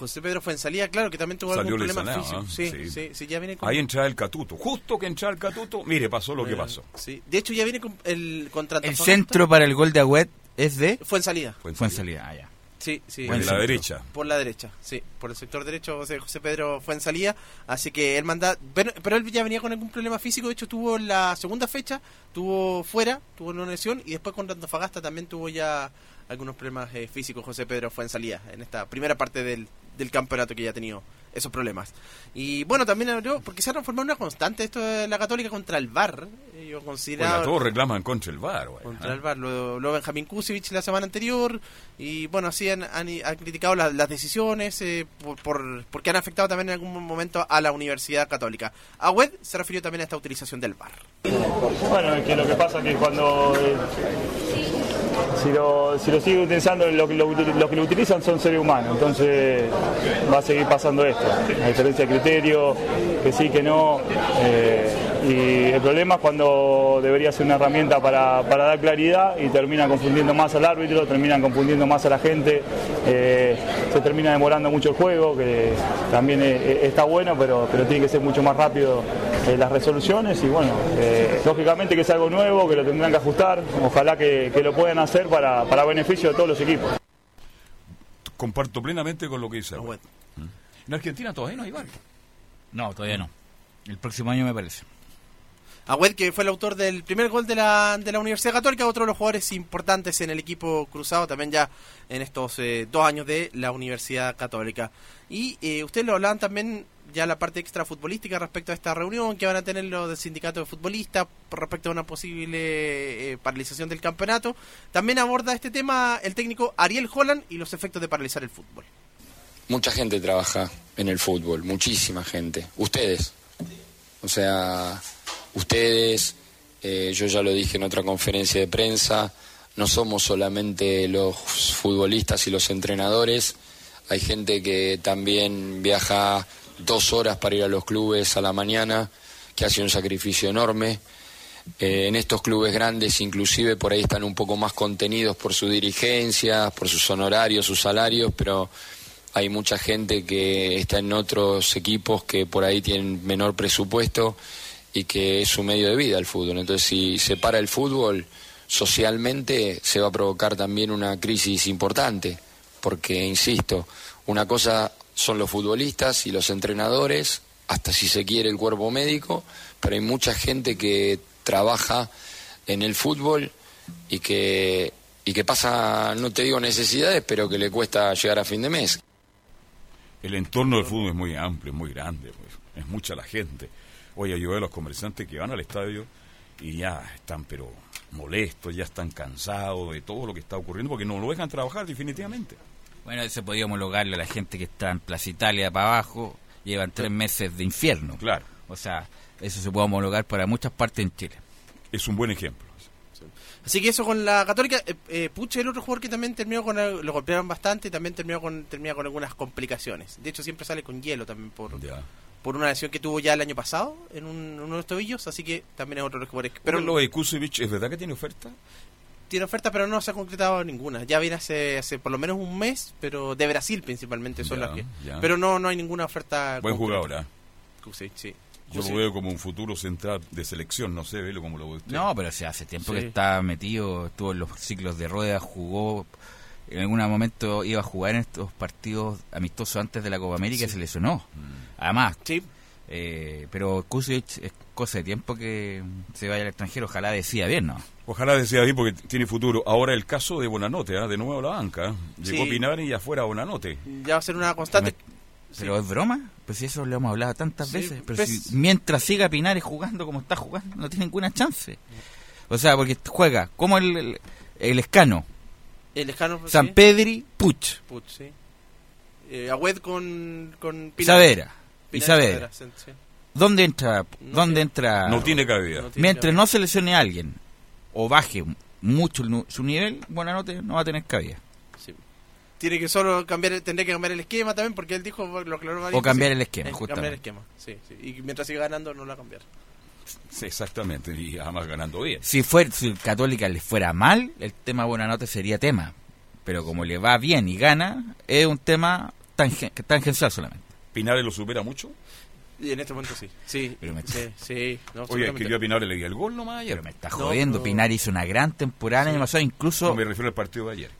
José Pedro Fuensalía, claro que también tuvo Salió algún problema lesionado, físico. ¿eh? Sí, Sí. sí, sí, ya viene con... Ahí entra el Catuto. Justo que entra el Catuto, mire, pasó lo que pasó. Sí. De hecho, ya viene con el contrato. El centro para el gol de Agüet es de... Fue en salida. Fue en salida, ah, ya. Sí, sí. Por la derecha. Por la derecha, sí. Por el sector derecho, José, José Pedro fue en salida. Así que él manda. Pero, pero él ya venía con algún problema físico. De hecho, tuvo en la segunda fecha, tuvo fuera, tuvo una lesión. Y después con Antofagasta también tuvo ya algunos problemas eh, físicos. José Pedro fue en salida en esta primera parte del, del campeonato que ya ha tenido esos problemas. Y bueno, también abrió, porque se ha transformado en una constante esto de la Católica contra el VAR. Eh, Yo Oiga, consideraba. todos reclaman contra el VAR, güey. Contra el VAR, lo, lo Benjamín Kusevich la semana anterior y bueno, así han, han, han criticado la- las decisiones eh, por, por- porque han afectado también en algún momento a la Universidad Católica. Agüed se refirió también a esta utilización del VAR. Bueno, es que lo que pasa es que cuando eh, si lo, si lo sigue utilizando, lo, que- lo, los que lo utilizan son seres humanos, entonces va a seguir pasando esto. La diferencia de criterio, que sí, que no. eh, y el problema es cuando debería ser una herramienta para, para dar claridad y termina confundiendo más al árbitro, terminan confundiendo más a la gente, eh, se termina demorando mucho el juego, que también eh, está bueno, pero, pero tiene que ser mucho más rápido eh, las resoluciones y bueno, eh, lógicamente que es algo nuevo, que lo tendrán que ajustar, ojalá que, que lo puedan hacer para, para beneficio de todos los equipos. Comparto plenamente con lo que dice. ¿Mm? En Argentina todavía no hay VAR. No, todavía no. El próximo año me parece. Agüed, que fue el autor del primer gol de la, de la Universidad Católica, otro de los jugadores importantes en el equipo cruzado también ya en estos eh, dos años de la Universidad Católica. Y eh, ustedes lo hablaban también ya la parte extra futbolística respecto a esta reunión que van a tener los del sindicato de futbolistas respecto a una posible eh, paralización del campeonato. También aborda este tema el técnico Ariel Holland y los efectos de paralizar el fútbol. Mucha gente trabaja en el fútbol, muchísima gente. Ustedes. O sea, ustedes, eh, yo ya lo dije en otra conferencia de prensa, no somos solamente los futbolistas y los entrenadores, hay gente que también viaja dos horas para ir a los clubes a la mañana, que hace un sacrificio enorme. Eh, en estos clubes grandes inclusive por ahí están un poco más contenidos por su dirigencia, por sus honorarios, sus salarios, pero hay mucha gente que está en otros equipos que por ahí tienen menor presupuesto y que es su medio de vida el fútbol. Entonces si se para el fútbol socialmente se va a provocar también una crisis importante, porque, insisto, una cosa son los futbolistas y los entrenadores, hasta si se quiere el cuerpo médico, pero hay mucha gente que trabaja en el fútbol y que, y que pasa, no te digo necesidades, pero que le cuesta llegar a fin de mes. El entorno del fútbol es muy amplio, muy grande, pues, es mucha la gente. Oye, yo veo a los comerciantes que van al estadio y ya están, pero molestos, ya están cansados de todo lo que está ocurriendo porque no lo dejan trabajar definitivamente. Bueno, eso podía homologarle a la gente que está en Plaza Italia para abajo, llevan tres meses de infierno. Claro. O sea, eso se puede homologar para muchas partes en Chile. Es un buen ejemplo. Así que eso con la Católica. Eh, eh, Puche, el otro jugador que también terminó con. Lo golpearon bastante y también terminó con, termina con algunas complicaciones. De hecho, siempre sale con hielo también por, por una lesión que tuvo ya el año pasado en, un- uno de los tobillos. Así que también es otro de los jugadores. Pero Pero lo de Kusevich, ¿es verdad que tiene oferta? tiene oferta, pero no se ha concretado ninguna. Ya viene hace, hace por lo menos un mes, pero de Brasil principalmente son Ya, las que. ya. Pero no, no hay ninguna oferta. Buen concreta. jugador, ¿ah? Kusevich, sí. Yo lo veo como un futuro central de selección, no sé, velo como lo ve usted. No, pero o sea, hace tiempo Sí. que está metido, estuvo en los ciclos de ruedas, jugó, en algún momento iba a jugar en estos partidos amistosos antes de la Copa América y Sí. se lesionó. Además, Sí. eh, pero Kusevich es cosa de tiempo que se vaya al extranjero, ojalá decida bien, ¿no? Ojalá decía bien porque tiene futuro. Ahora el caso de Bonanote, ¿ah? de nuevo la banca. ¿ah? Llegó Sí. Pinares y afuera Bonanote. Ya va a ser una constante. Pero es broma, pues si eso lo hemos hablado tantas Sí, veces. Pero pues- si mientras siga Pinares jugando como está jugando, no tiene ninguna chance. O sea, porque juega como el, el, el escano, El lejano. San sí. Pedri, Puch, Puch, sí. Eh, Agüed con, con Pinar. Sí, sí. ¿Dónde entra? No ¿Dónde tiene- entra? No tiene cabida. No tiene Mientras cabida. no se lesione a alguien o baje mucho su nivel, Buenanote no va a tener cabida. Sí. Tiene que solo cambiar, tendría que cambiar el esquema también, porque él dijo lo que lo O cambiar el esquema, Es justamente. Cambiar el esquema, sí, sí. Y mientras siga ganando, no lo va a cambiar. Sí, exactamente, y además ganando bien. Si fuera, si Católica le fuera mal, el tema Buenanote sería tema. Pero como le va bien y gana, es un tema tangen- tangencial solamente. ¿Pinares lo supera mucho? Y en este momento sí. Sí, Pero me- sí, sí. No, Oye, que yo a Pinares le di el gol nomás ayer. Pero me está No, jodiendo. pero- Pinar hizo una gran temporada el año pasado, incluso. No me refiero al partido de ayer.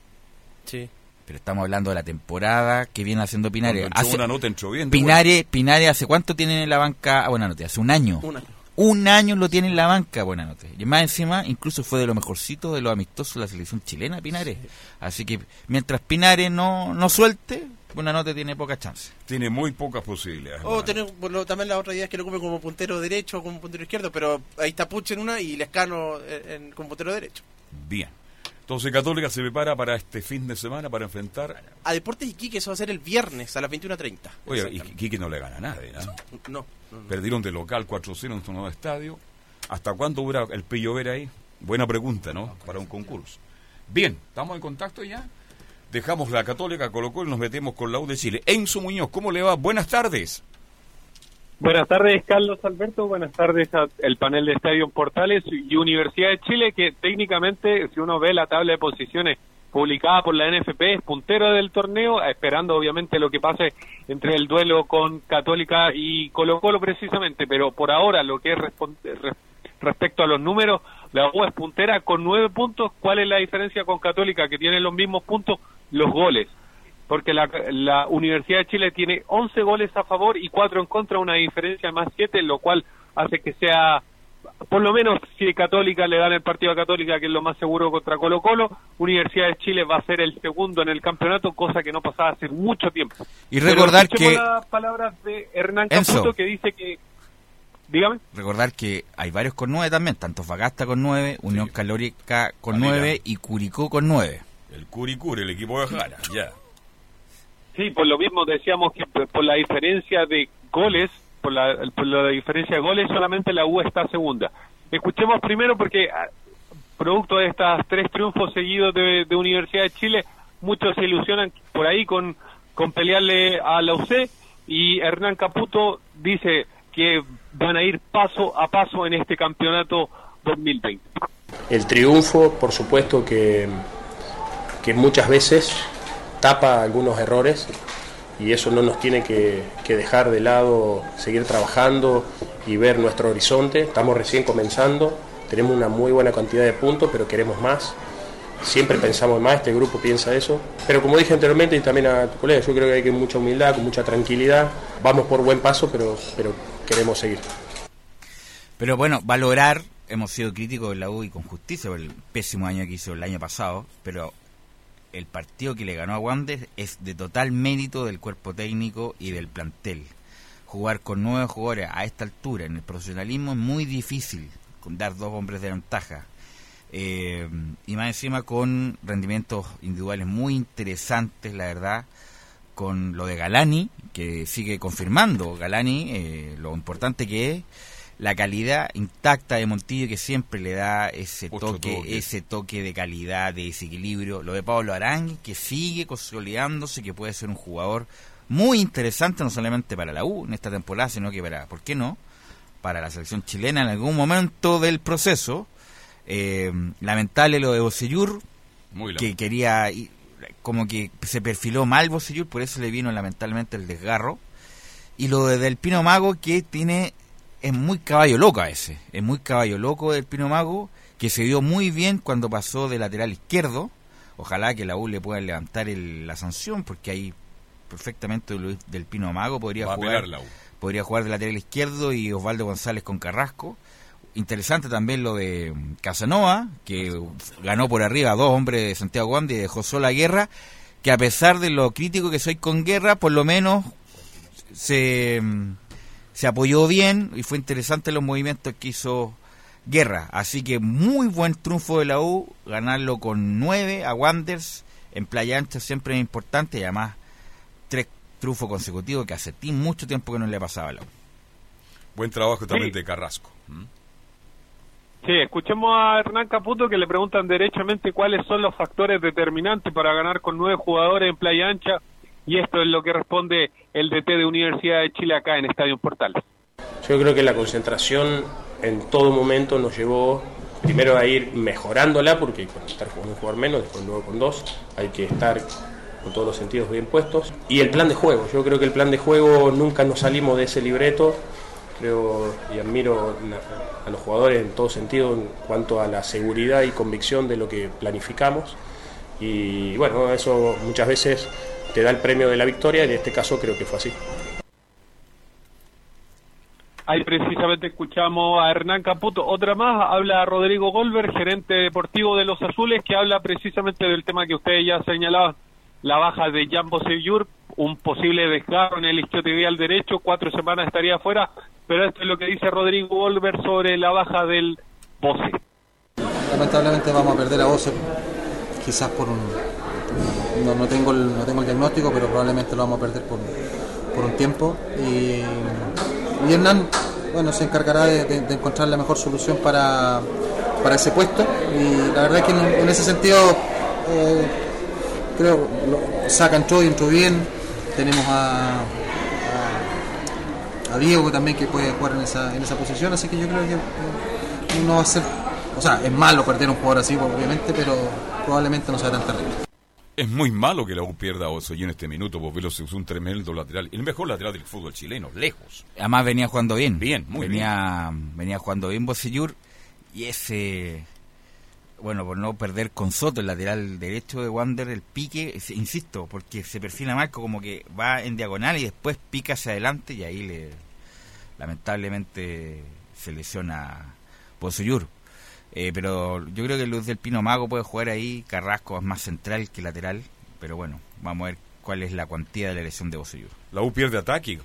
Sí. Pero estamos hablando de la temporada que viene haciendo Pinares. Hace- Bonanote entró bien. Pinares, Pinares, ¿hace cuánto tiene en la banca a Buenanote? Hace un año. Un año. Un año lo tiene en la banca Buenanote. Y más encima, incluso fue de lo mejorcito de los amistosos de la selección chilena, Pinares. Así que mientras Pinares no, no suelte, Buenanote tiene poca chance. Tiene muy pocas posibilidades. O tener, bueno, también la otra idea es que lo ocupe como puntero derecho o como puntero izquierdo, pero ahí está Puch en una y Lescano en, en- como puntero derecho. Bien. Entonces Católica se prepara para este fin de semana para enfrentar... A Deportes Iquique eso va a ser el viernes a las 21.30. Oye, y Quique no le gana a nadie, ¿no? No, no, no. Perdieron de local 4-0 en su nuevo estadio. ¿Hasta cuándo dura el Pillo Vera ahí? Buena pregunta, ¿no? Para un concurso. Bien, ¿estamos en contacto ya? Dejamos la Católica, colocó y nos metemos con la U de Chile. Enzo Muñoz, ¿cómo le va? Buenas tardes. Buenas tardes, Carlos Alberto. Buenas tardes al panel de Estadio Portales y Universidad de Chile, que técnicamente, si uno ve la tabla de posiciones publicada por la NFP, es puntero del torneo, esperando obviamente lo que pase entre el duelo con Católica y Colo Colo precisamente, pero por ahora lo que es respecto a los números, la U es puntera con nueve puntos. ¿Cuál es la diferencia con Católica, que tiene los mismos puntos? Los goles porque la, la Universidad de Chile tiene 11 goles a favor y 4 en contra, una diferencia de más 7, lo cual hace que sea, por lo menos si Católica le gana el partido a Católica, que es lo más seguro contra Colo Colo, Universidad de Chile va a ser el segundo en el campeonato, cosa que no pasaba hace mucho tiempo. Y recordar Pero que- las palabras de Hernán Enzo. Caputo que dice que... Dígame. Recordar que hay varios con nueve también, tanto Fagasta con nueve, Unión Calórica con Ah, mira. nueve y Curicó con nueve. El Curicur, el equipo de Jara, ya. Sí, por lo mismo decíamos que por la diferencia de goles, por la, por la diferencia de goles, solamente la U está segunda. Escuchemos primero porque ah, producto de estas tres triunfos seguidos de, de Universidad de Chile, muchos se ilusionan por ahí con, con pelearle a la UC y Hernán Caputo dice que van a ir paso a paso en este campeonato 2020. El triunfo, por supuesto que, que muchas veces tapa algunos errores y eso no nos tiene que, dejar de lado seguir trabajando y ver nuestro horizonte. Estamos recién comenzando, tenemos una muy buena cantidad de puntos, pero queremos más. Siempre pensamos más, este grupo piensa eso. Pero como dije anteriormente y también a tu colega, yo creo que hay que mucha humildad, con mucha tranquilidad. Vamos por buen paso, pero, pero queremos seguir. Pero bueno, valorar, hemos sido críticos de la U y con justicia por el pésimo año que hizo el año pasado, pero el partido que le ganó a Wander es de total mérito del cuerpo técnico y del plantel. Jugar con nueve jugadores a esta altura en el profesionalismo es muy difícil, con dar dos hombres de ventaja. Eh, y más encima con rendimientos individuales muy interesantes, la verdad, con lo de Galani, que sigue confirmando Galani eh, lo importante que es la calidad intacta de Montillo que siempre le da ese toque, toque. ese toque de calidad, de desequilibrio. Lo de Pablo Arangui, que sigue consolidándose, que puede ser un jugador muy interesante, no solamente para la U en esta temporada, sino que para, ¿por qué no? Para la selección chilena en algún momento del proceso. Eh, lamentable lo de Bocellur, Muy que quería, ir- como que se perfiló mal Bocellur, por eso le vino lamentablemente el desgarro. Y lo de Del Pino Mago, que tiene es muy caballo loco a ese. Es muy caballo loco del Pino Mago, que se dio muy bien cuando pasó de lateral izquierdo. Ojalá que la U le pueda levantar el- la sanción, porque ahí perfectamente Luis del Pino Mago podría Va jugar la U. podría jugar de lateral izquierdo y Osvaldo González con Carrasco. Interesante también lo de Casanova, que ganó por arriba a dos hombres de Santiago Wandy y dejó sola Guerra, que a pesar de lo crítico que soy con Guerra, por lo menos se, se apoyó bien y fue interesante los movimientos que hizo Guerra. Así que muy buen triunfo de la U, ganarlo con nueve a Wanders en Playa Ancha siempre es importante y además tres triunfos consecutivos que hace mucho tiempo que no le pasaba a la U. Buen trabajo también Sí. de Carrasco. ¿m? Sí, escuchemos a Hernán Caputo que le preguntan derechamente cuáles son los factores determinantes para ganar con nueve jugadores en Playa Ancha y esto es lo que responde el DT de Universidad de Chile acá en Estadio Portales. Yo creo que la concentración en todo momento nos llevó primero a ir mejorándola, porque con estar con un jugador menos, después luego con dos, hay que estar con todos los sentidos bien puestos. Y el plan de juego, yo creo que el plan de juego nunca nos salimos de ese libreto, creo y admiro a los jugadores en todo sentido en cuanto a la seguridad y convicción de lo que planificamos. Y bueno, eso muchas veces te da el premio de la victoria, y en este caso creo que fue así. Ahí precisamente escuchamos a Hernán Caputo. Otra más, habla Rodrigo Golver, gerente deportivo de los Azules, que habla precisamente del tema que ustedes ya señalaban, la baja de Jambo Seyur, un posible desgarro en el isquiotibial derecho, cuatro semanas estaría afuera, pero esto es lo que dice Rodrigo Golver sobre la baja del Bose. Lamentablemente vamos a perder a Bose, quizás por un... No, no tengo el, no tengo el diagnóstico, pero probablemente lo vamos a perder por, por un tiempo. Y, y Hernán, bueno, se encargará de, encontrar la mejor solución para, para ese puesto. Y la verdad es que en, ese sentido, eh, creo, lo, Saca entró y entró bien. Tenemos a Diego también que puede jugar en esa, en esa posición, así que yo creo que eh, no va a ser o sea, es malo perder un jugador así, obviamente, pero probablemente no sea tan terrible. Es muy malo que la U pierda a Osoy en este minuto, porque Velo es un tremendo lateral. El mejor lateral del fútbol chileno, lejos. Además venía jugando bien. Bien, muy venía, Venía jugando bien Bocellur y ese, bueno, por no perder con Soto, el lateral derecho de Wander, el pique, es- insisto, porque se perfila Marco como que va en diagonal y después pica hacia adelante y ahí le, lamentablemente se lesiona Bocellur. Eh, pero yo creo que Luz del Pino Mago puede jugar ahí, Carrasco es más central que lateral, pero bueno, vamos a ver cuál es la cuantía de la lesión de Bocellur. La U pierde ataque.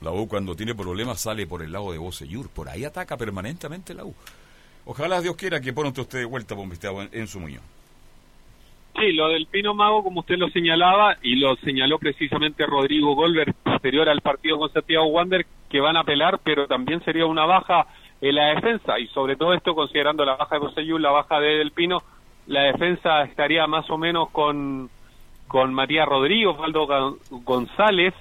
La U cuando tiene problemas sale por el lado de Bocellur. Por ahí ataca permanentemente la U. Ojalá Dios quiera que pronto esté de vuelta en, en su muñón. Sí, lo del Pino Mago, como usted lo señalaba, y lo señaló precisamente Rodrigo Golver posterior al partido con Santiago Wander, que van a apelar, pero también sería una baja en la defensa, y sobre todo esto considerando la baja de José la baja de Del Pino, la defensa estaría más o menos con, con Matías Rodríguez, Osvaldo Gon- González,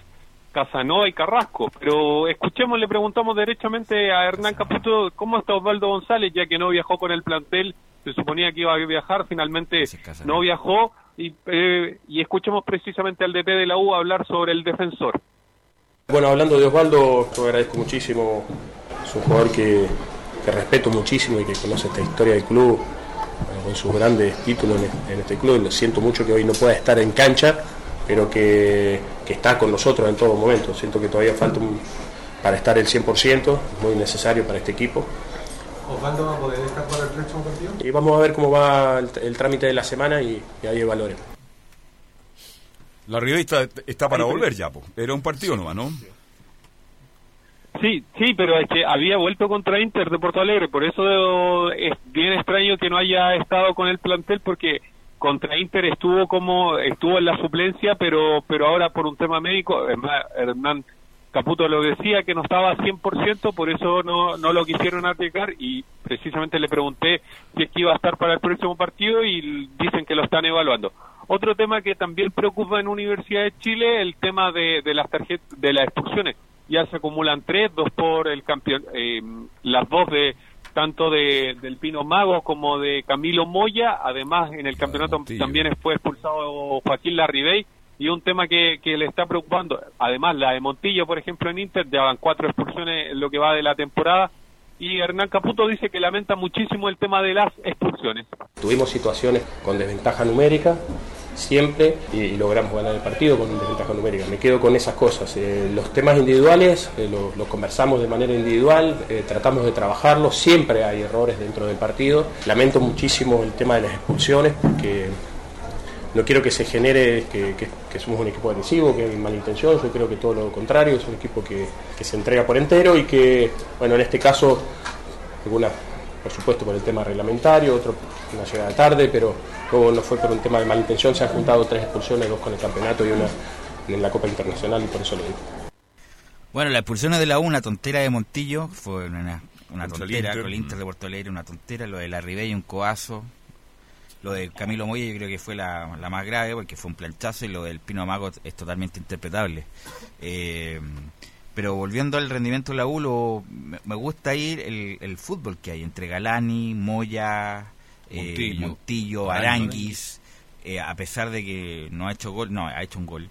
Casanova y Carrasco. Pero escuchemos, le preguntamos derechamente a Hernán Caputo cómo está Osvaldo González, ya que no viajó con el plantel, se suponía que iba a viajar, finalmente no viajó, y, eh, y escuchemos precisamente al DT de la U hablar sobre el defensor. Bueno, hablando de Osvaldo, yo agradezco muchísimo, es un jugador que, que respeto muchísimo y que conoce esta historia del club, bueno, con sus grandes títulos en, en este club. Lo siento mucho que hoy no pueda estar en cancha, pero que, que está con nosotros en todo momento. Siento que todavía falta un- para estar el 100%, muy necesario para este equipo. Osvaldo va a poder estar para el próximo partido. Y vamos a ver cómo va el, el trámite de la semana y, y ahí evaluaremos. La revista está para volver ya, po. Era un partido nomás, ¿no? Sí, sí, pero es que había vuelto contra Inter de Porto Alegre, por eso es bien extraño que no haya estado con el plantel porque contra Inter estuvo como estuvo en la suplencia, pero pero ahora por un tema médico, Hernán Caputo lo decía que no estaba a 100%, por eso no no lo quisieron arriesgar y precisamente le pregunté si es que iba a estar para el próximo partido y dicen que lo están evaluando. Otro tema que también preocupa en Universidad de Chile, el tema de, de las tarjetas, de las expulsiones. Ya se acumulan tres, dos por el campeón, eh, las dos de tanto de, del Pino Mago como de Camilo Moya. Además, en el campeonato también fue expulsado Joaquín Larribey y un tema que, que le está preocupando. Además, la de Montillo, por ejemplo, en Inter, ya van cuatro expulsiones en lo que va de la temporada. Y Hernán Caputo dice que lamenta muchísimo el tema de las expulsiones. Tuvimos situaciones con desventaja numérica siempre y, logramos ganar el partido con desventaja numérica. Me quedo con esas cosas. Eh, los temas individuales eh, los conversamos de manera individual, eh, tratamos de trabajarlos. Siempre hay errores dentro del partido. Lamento muchísimo el tema de las expulsiones porque no quiero que se genere que, que- que somos un equipo agresivo, que hay mala intención, yo creo que todo lo contrario, es un equipo que, que se entrega por entero y que, bueno, en este caso, algunas, por supuesto, por el tema reglamentario, otro una llegada tarde, pero luego no fue por un tema de mala intención, se han juntado tres expulsiones, dos con el campeonato y una en la Copa Internacional y por eso lo digo. Bueno, la expulsión de la U, una tontera de Montillo, fue una, una Contra el tontera Inter. con el Inter de Porto Alegre, una tontera, lo de la Ribey, un coazo. Lo de Camilo Moya yo creo que fue la, la más grave porque fue un planchazo y lo del Pino Mago es totalmente interpretable. Eh, pero volviendo al rendimiento de la U, lo- me, me gusta ir el, el fútbol que hay entre Galani, Moya, eh, Montillo. Aranguis, eh, a pesar de que no ha hecho gol, no, ha hecho un gol.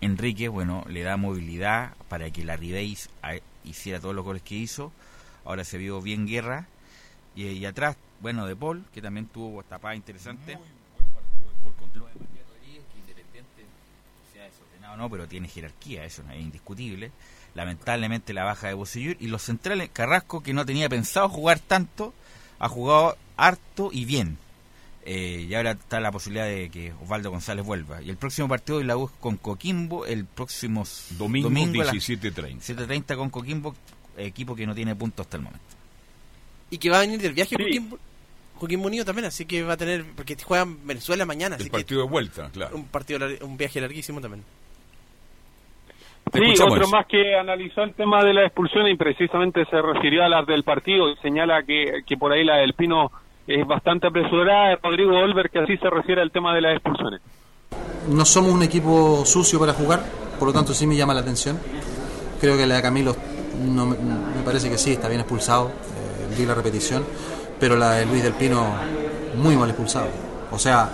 Enrique, bueno, le da movilidad para que la Ribeis a- hiciera todos los goles que hizo. Ahora se vio bien guerra. Y, y atrás, bueno, de Paul, que también tuvo tapada interesante. Lo de Matías Rodríguez, que independiente sea desordenado o no, pero tiene jerarquía, eso es indiscutible. Lamentablemente la baja de Bocellur. Y los centrales, Carrasco, que no tenía pensado jugar tanto, ha jugado harto y bien. Eh, y ahora está la posibilidad de que Osvaldo González vuelva. Y el próximo partido de la U es con Coquimbo, el próximo Domingo, las 17:30. 7.30 con Coquimbo, equipo que no tiene puntos hasta el momento. Y que va a venir del viaje Joaquín, Joaquín Bonillo también, así que va a tener, porque juegan Venezuela mañana, El así partido de vuelta, claro. que un partido, un viaje larguísimo también. Sí, otro más que analizó el tema de la expulsión y precisamente se refirió a las del partido y señala que, que por ahí la del Pino es bastante apresurada. Rodrigo Olver que así se refiere al tema de las expulsiones. No somos un equipo sucio para jugar, por lo tanto sí me llama la atención. Creo que la de Camilo no, me- parece que sí, está bien expulsado, eh, vi la repetición, pero la de Luis del Pino muy mal expulsado. O sea,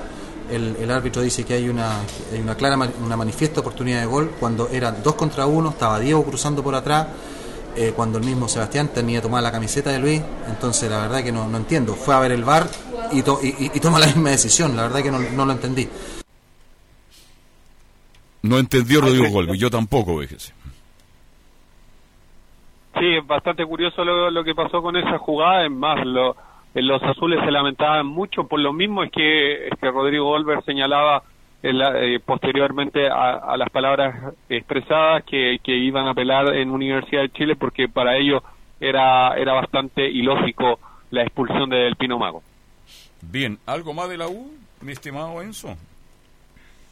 el, el árbitro dice que hay una, hay una clara, una manifiesta oportunidad de gol cuando eran dos contra uno, estaba Diego cruzando por atrás, eh, cuando el mismo Sebastián tenía tomada la camiseta de Luis, entonces la verdad que no, no entiendo. Fue a ver el VAR y, to- y, y- y toma la misma decisión, la verdad que no, no lo entendí. No entendió Rodrigo Golbe, yo tampoco, fíjese. Sí, es bastante curioso lo, lo que pasó con esa jugada. Es más, lo, en los azules se lamentaban mucho por lo mismo. Es que, es que Rodrigo Olver señalaba eh, posteriormente a, a las palabras expresadas que, que iban a apelar en Universidad de Chile porque para ellos era, era bastante ilógico la expulsión del Pino Mago. Bien, ¿algo más de la U, mi estimado Enzo?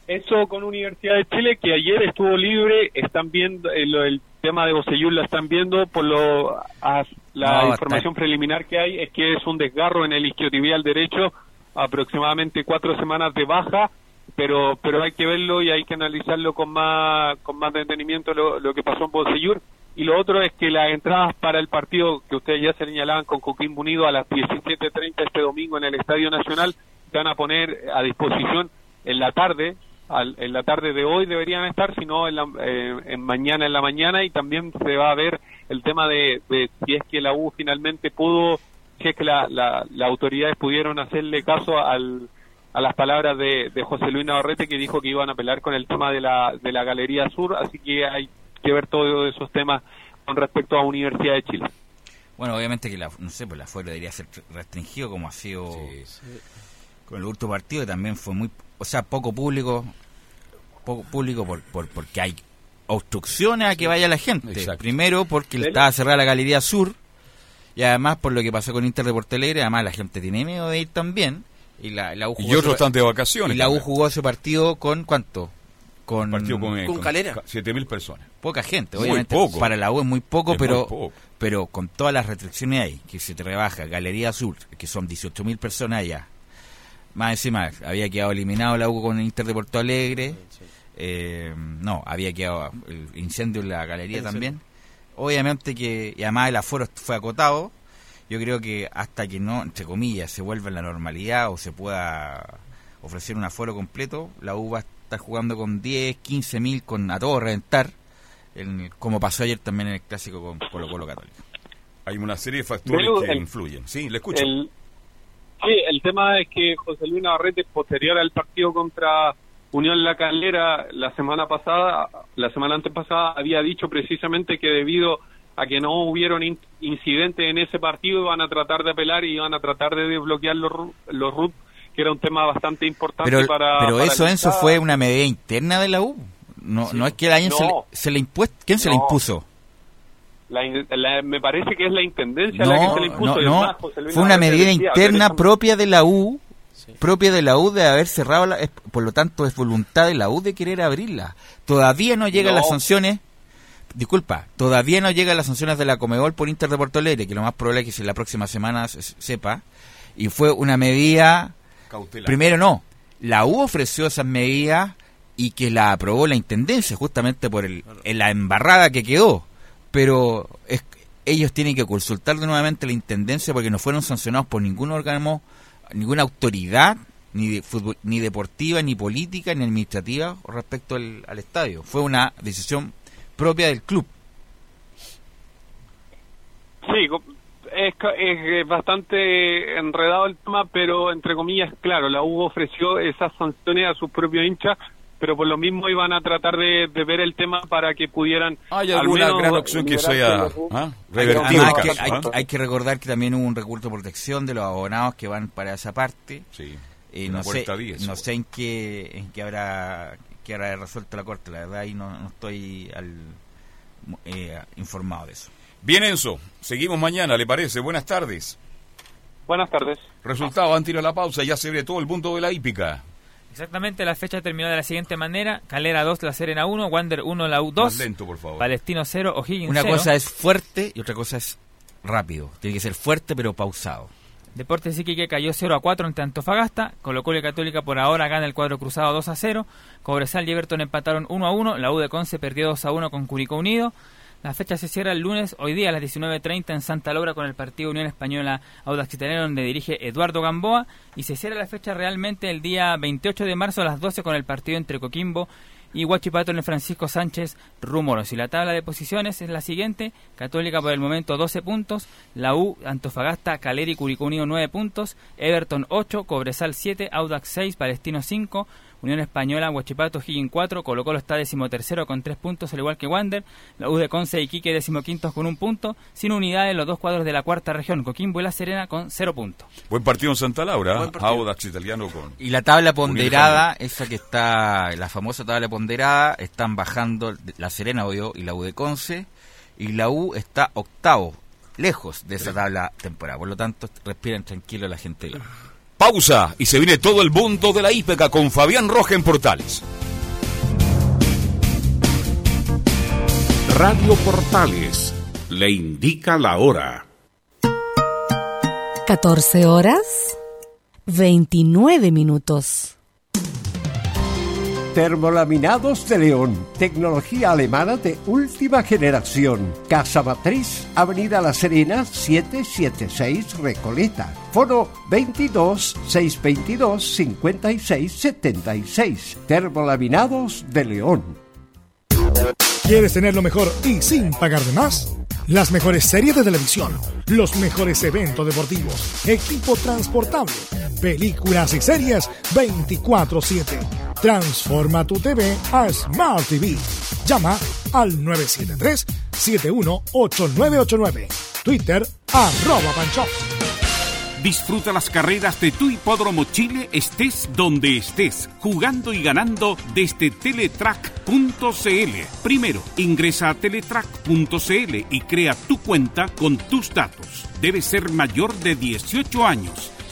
Eso con Universidad de Chile, que ayer estuvo libre, están viendo eh, lo- el tema de Bocellur, la están viendo por lo a- la No, información preliminar que hay es que es un desgarro en el isquiotibial derecho, aproximadamente cuatro semanas de baja, pero pero hay que verlo y hay que analizarlo con más con más detenimiento lo, que pasó en Bonsellur. Y lo otro es que las entradas para el partido que ustedes ya señalaban con Coquimbo Unido a las 17.30 este domingo en el Estadio Nacional se van a poner a disposición en la tarde al- en la tarde de hoy deberían estar, sino en, la, eh, en mañana en la mañana. Y también se va a ver el tema de, de si es que la U finalmente pudo, si es que la, la- las autoridades pudieron hacerle caso al, a las palabras de, de José Luis Navarrete que dijo que iban a pelear con el tema de la, de la Galería Sur, así que hay que ver todos esos temas con respecto a Universidad de Chile. Bueno, obviamente que la, no sé, pues la fuera debería ser restringido como ha sido con el último partido, que también fue muy, o sea, poco público, poco público por, por porque hay obstrucciones a que vaya la gente. Primero porque estaba cerrada la Galería Sur y además por lo que pasó con Inter de Porto Alegre, además la gente tiene miedo de ir también. Y, la, la U Y jugó otros ese- están de vacaciones Y la U jugó ese partido con ¿cuánto? Con, Partido con, eh, Con Calera. 7.000 personas. poca gente, Muy obviamente. poco. Para la U es muy poco, Es pero muy poco. pero con todas las restricciones ahí, que se te rebaja Galería Sur, que son 18.000 personas allá. Más encima, había quedado eliminado la U con el Inter de Porto Alegre. Eh, no, había quedado el incendio en la galería El también. Obviamente que, y además el aforo fue acotado. Yo creo que hasta que no, entre comillas, se vuelva a la normalidad o se pueda ofrecer un aforo completo, la U va a estar jugando con 10, 15 mil, con a todo reventar, en- como pasó ayer también en el clásico con Colo Colo Católico. Hay una serie de factores que el- influyen. Sí, le escucho. El, sí, el tema es que José Luis Navarrete, posterior al partido contra Unión La Calera la semana pasada, la semana antepasada, había dicho precisamente que debido a que no hubieron in- incidentes en ese partido, iban a tratar de apelar y iban a tratar de desbloquear los, los RUT, que era un tema bastante importante Pero, para... pero para eso, Enzo, fue una medida interna de la U. No, no es que el año se, le, No. se le impuesto. ¿Quién se le No. impuso? La la- me parece que es la intendencia la que No, se le impuso. no, no. además José Luis Fue una medida decía, interna "Pero eso- propia de la U, propia de la U de haber cerrado, la, es- por lo tanto es voluntad de la U de querer abrirla. Todavía no llegan No. las sanciones, disculpa, todavía no llegan las sanciones de la Comebol por Inter de Porto Alegre, que lo más probable es que si la próxima semana se- sepa, y fue una medida, Cautelar. primero no, la U ofreció esas medidas y que la aprobó la Intendencia justamente por el, en la embarrada que quedó, pero es- ellos tienen que consultar de nuevamente la Intendencia porque no fueron sancionados por ningún órgano, ninguna autoridad, ni, de fútbol- ni deportiva, ni política, ni administrativa respecto al, al estadio. Fue una decisión propia del club. Sí, es, ca- es eh, bastante enredado el tema, pero entre comillas, claro, la U ofreció esas sanciones a sus propios hinchas, pero por lo mismo iban a tratar de, de ver el tema para que pudieran. ¿Hay al alguna menos gran opción que sea ah, revertir Además, caso, hay, ah? hay que recordar que también hubo un recurso de protección de los abonados que van para esa parte. Sí. Una no sé, puerta 10, no sé en qué, en qué habrá qué habrá resuelto la corte. La verdad, ahí no, no estoy al, eh, informado de eso. Bien, Enzo. Seguimos mañana, ¿le parece? Buenas tardes. Buenas tardes. Resultado, antes de ir a la pausa, ya se ve todo el punto de la hípica. Exactamente, la fecha terminó de la siguiente manera: Calera 2, La Serena 1, Wander 1, La U 2, Más lento, por favor. Palestino 0, O'Higgins Una 0. cosa es fuerte y otra cosa es rápido. Tiene que ser fuerte pero pausado. Deportes Iquique cayó 0 a 4 ante Antofagasta. Colo Colo Católica por ahora gana el cuadro cruzado 2 a 0. Cobresal y Everton empataron 1 a 1. La U de Conce perdió 2 a 1 con Curicó Unido. La fecha se cierra el lunes, hoy día a las 19.30 en Santa Laura con el partido Unión Española Audax Italiano donde dirige Eduardo Gamboa. Y se cierra la fecha realmente el día 28 de marzo a las 12 con el partido entre Coquimbo y Huachipato en Francisco Sánchez Rumoros. Y la tabla de posiciones es la siguiente: Católica por el momento 12 puntos, la U, Antofagasta, Curicó Unido 9 puntos, Everton 8, Cobresal 7, Audax 6, Palestino 5, Unión Española, Huachipato, Higgin 4, Colo Colo está decimotercero con 3 puntos, al igual que Wander, la U de Conce y Quique decimoquintos con un punto, sin unidades los dos cuadros de la cuarta región, Coquimbo y La Serena con 0 puntos. Buen partido en Santa Laura. Audax italiano con. Y la tabla ponderada, esa que está, la famosa tabla ponderada, están bajando La Serena obvio, y la U de Conce, y la U está octavo, lejos de esa tabla temporada. Por lo tanto, respiren tranquilo la gente. Pausa y se viene todo el mundo de la hípica con Fabián Roja en Portales. Radio Portales le indica la hora. 14 horas 29 minutos. Termolaminados de León, tecnología alemana de última generación. Casa Matriz, Avenida La Serena, 776 Recoleta. Foro 22 622 56 76. Termolaminados de León. ¿Quieres tener lo mejor y sin pagar de más? Las mejores series de televisión, los mejores eventos deportivos, equipo transportable, películas y series 24/7. Transforma tu TV a Smart TV. Llama al 973-718989. Twitter arroba panchos. Disfruta las carreras de tu hipódromo Chile, estés donde estés, jugando y ganando desde teletrack.cl. Primero, ingresa a teletrack.cl y crea tu cuenta con tus datos. Debes ser mayor de 18 años.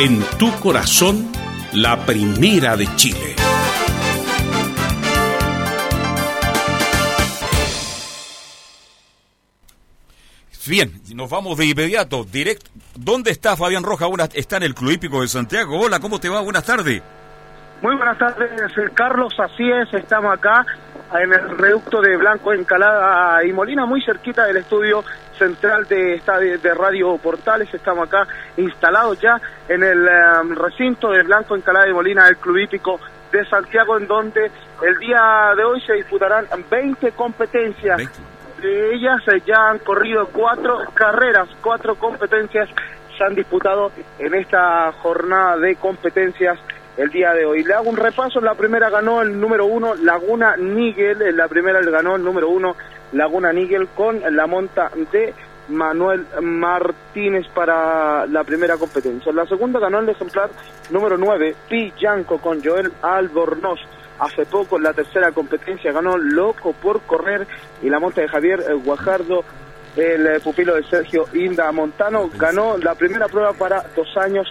en tu corazón, la primera de Chile. Bien, nos vamos de inmediato, directo. ¿Dónde está Fabián Roja? Una- está en el Club Hípico de Santiago. Hola, ¿cómo te va? Buenas tardes. Muy buenas tardes, eh, Carlos. Así es, estamos acá en el reducto de Blanco Encalada y Molina, muy cerquita del estudio central de, esta- de, de Radio Portales. Estamos acá instalados ya en el eh, recinto de Blanco Encalada y Molina del Club Hípico de Santiago, en donde el día de hoy se disputarán 20 competencias. De ellas eh, ya han corrido cuatro carreras, cuatro competencias se han disputado en esta jornada de competencias el día de hoy. Le hago un repaso, la primera ganó el número uno Laguna Nigel, en la primera le ganó el número uno Laguna Nigel con la monta de Manuel Martínez para la primera competencia. En la segunda ganó el ejemplar número 9, Pi Yanco con Joel Albornoz. Hace poco en la tercera competencia ganó Loco por Correr y la monta de Javier eh, Guajardo, el eh, pupilo de Sergio Inda Montano, ganó la primera prueba para dos años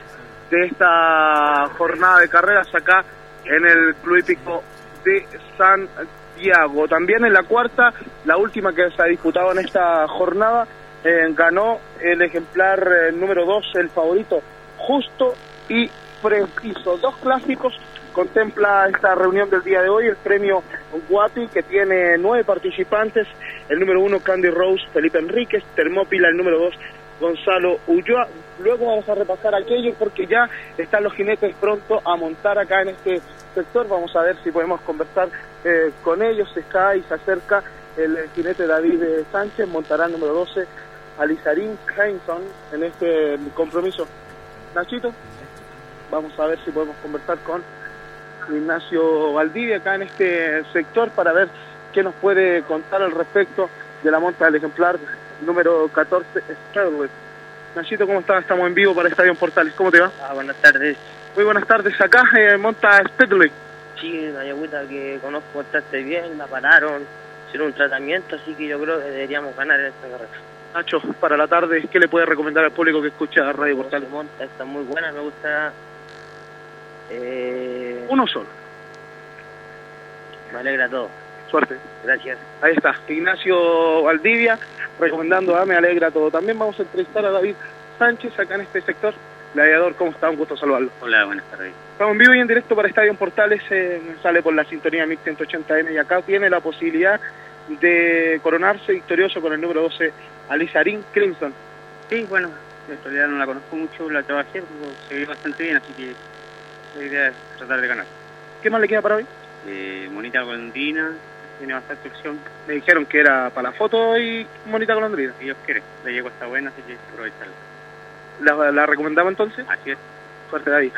de esta jornada de carreras acá en el Club Hípico de Santiago. También en la cuarta, la última que se ha disputado en esta jornada, eh, ganó el ejemplar eh, número 2, el favorito, justo y preciso. Dos clásicos contempla esta reunión del día de hoy, el premio Guapi, que tiene nueve participantes, el número uno Candy Rose, Felipe Enríquez, Termópila, el número dos Gonzalo Ulloa. Luego vamos a repasar aquello porque ya están los jinetes pronto a montar acá en este sector. Vamos a ver si podemos conversar eh, con ellos. Está y se acerca el jinete David eh, Sánchez, montará el número 12 Alizarín Heinson en este compromiso. Nachito, vamos a ver si podemos conversar con Ignacio Valdivia acá en este sector para ver qué nos puede contar al respecto de la monta del ejemplar número 14, Stradley. Nachito, ¿cómo estás? Estamos en vivo para Estadio Portales. ¿Cómo te va? Ah, buenas tardes. Muy buenas tardes. Acá eh, monta Speedley. Sí, una yagüita que conozco bastante bien, la pararon, hicieron un tratamiento, así que yo creo que deberíamos ganar en esta carrera. Nacho, para la tarde, ¿qué le puede recomendar al público que escucha Radio Portales? Monta está muy buena, me gusta. Eh, Uno solo. me alegra todo. Suerte. Gracias. Ahí está, Ignacio Valdivia, recomendando a Me Alegra Todo. También vamos a entrevistar a David Sánchez acá en este sector. Gladiador, ¿cómo está? Un gusto saludarlo. Hola, buenas tardes. Estamos en vivo y en directo para Estadio Portales, eh, sale por la sintonía MIX 180M y acá tiene la posibilidad de coronarse victorioso con el número 12, Alizarín Crimson. Sí, bueno, en realidad no la conozco mucho, la trabajé, se ve bastante bien, así que la idea es tratar de ganar. ¿Qué más le queda para hoy? Eh, Monita Golondrina, tiene bastante opción. Me dijeron que era para la foto y Monita Golondrina. Si Dios quiere, la yegua está buena, así que aprovecharla. ¿La, la recomendaba entonces? Así es. Suerte, David.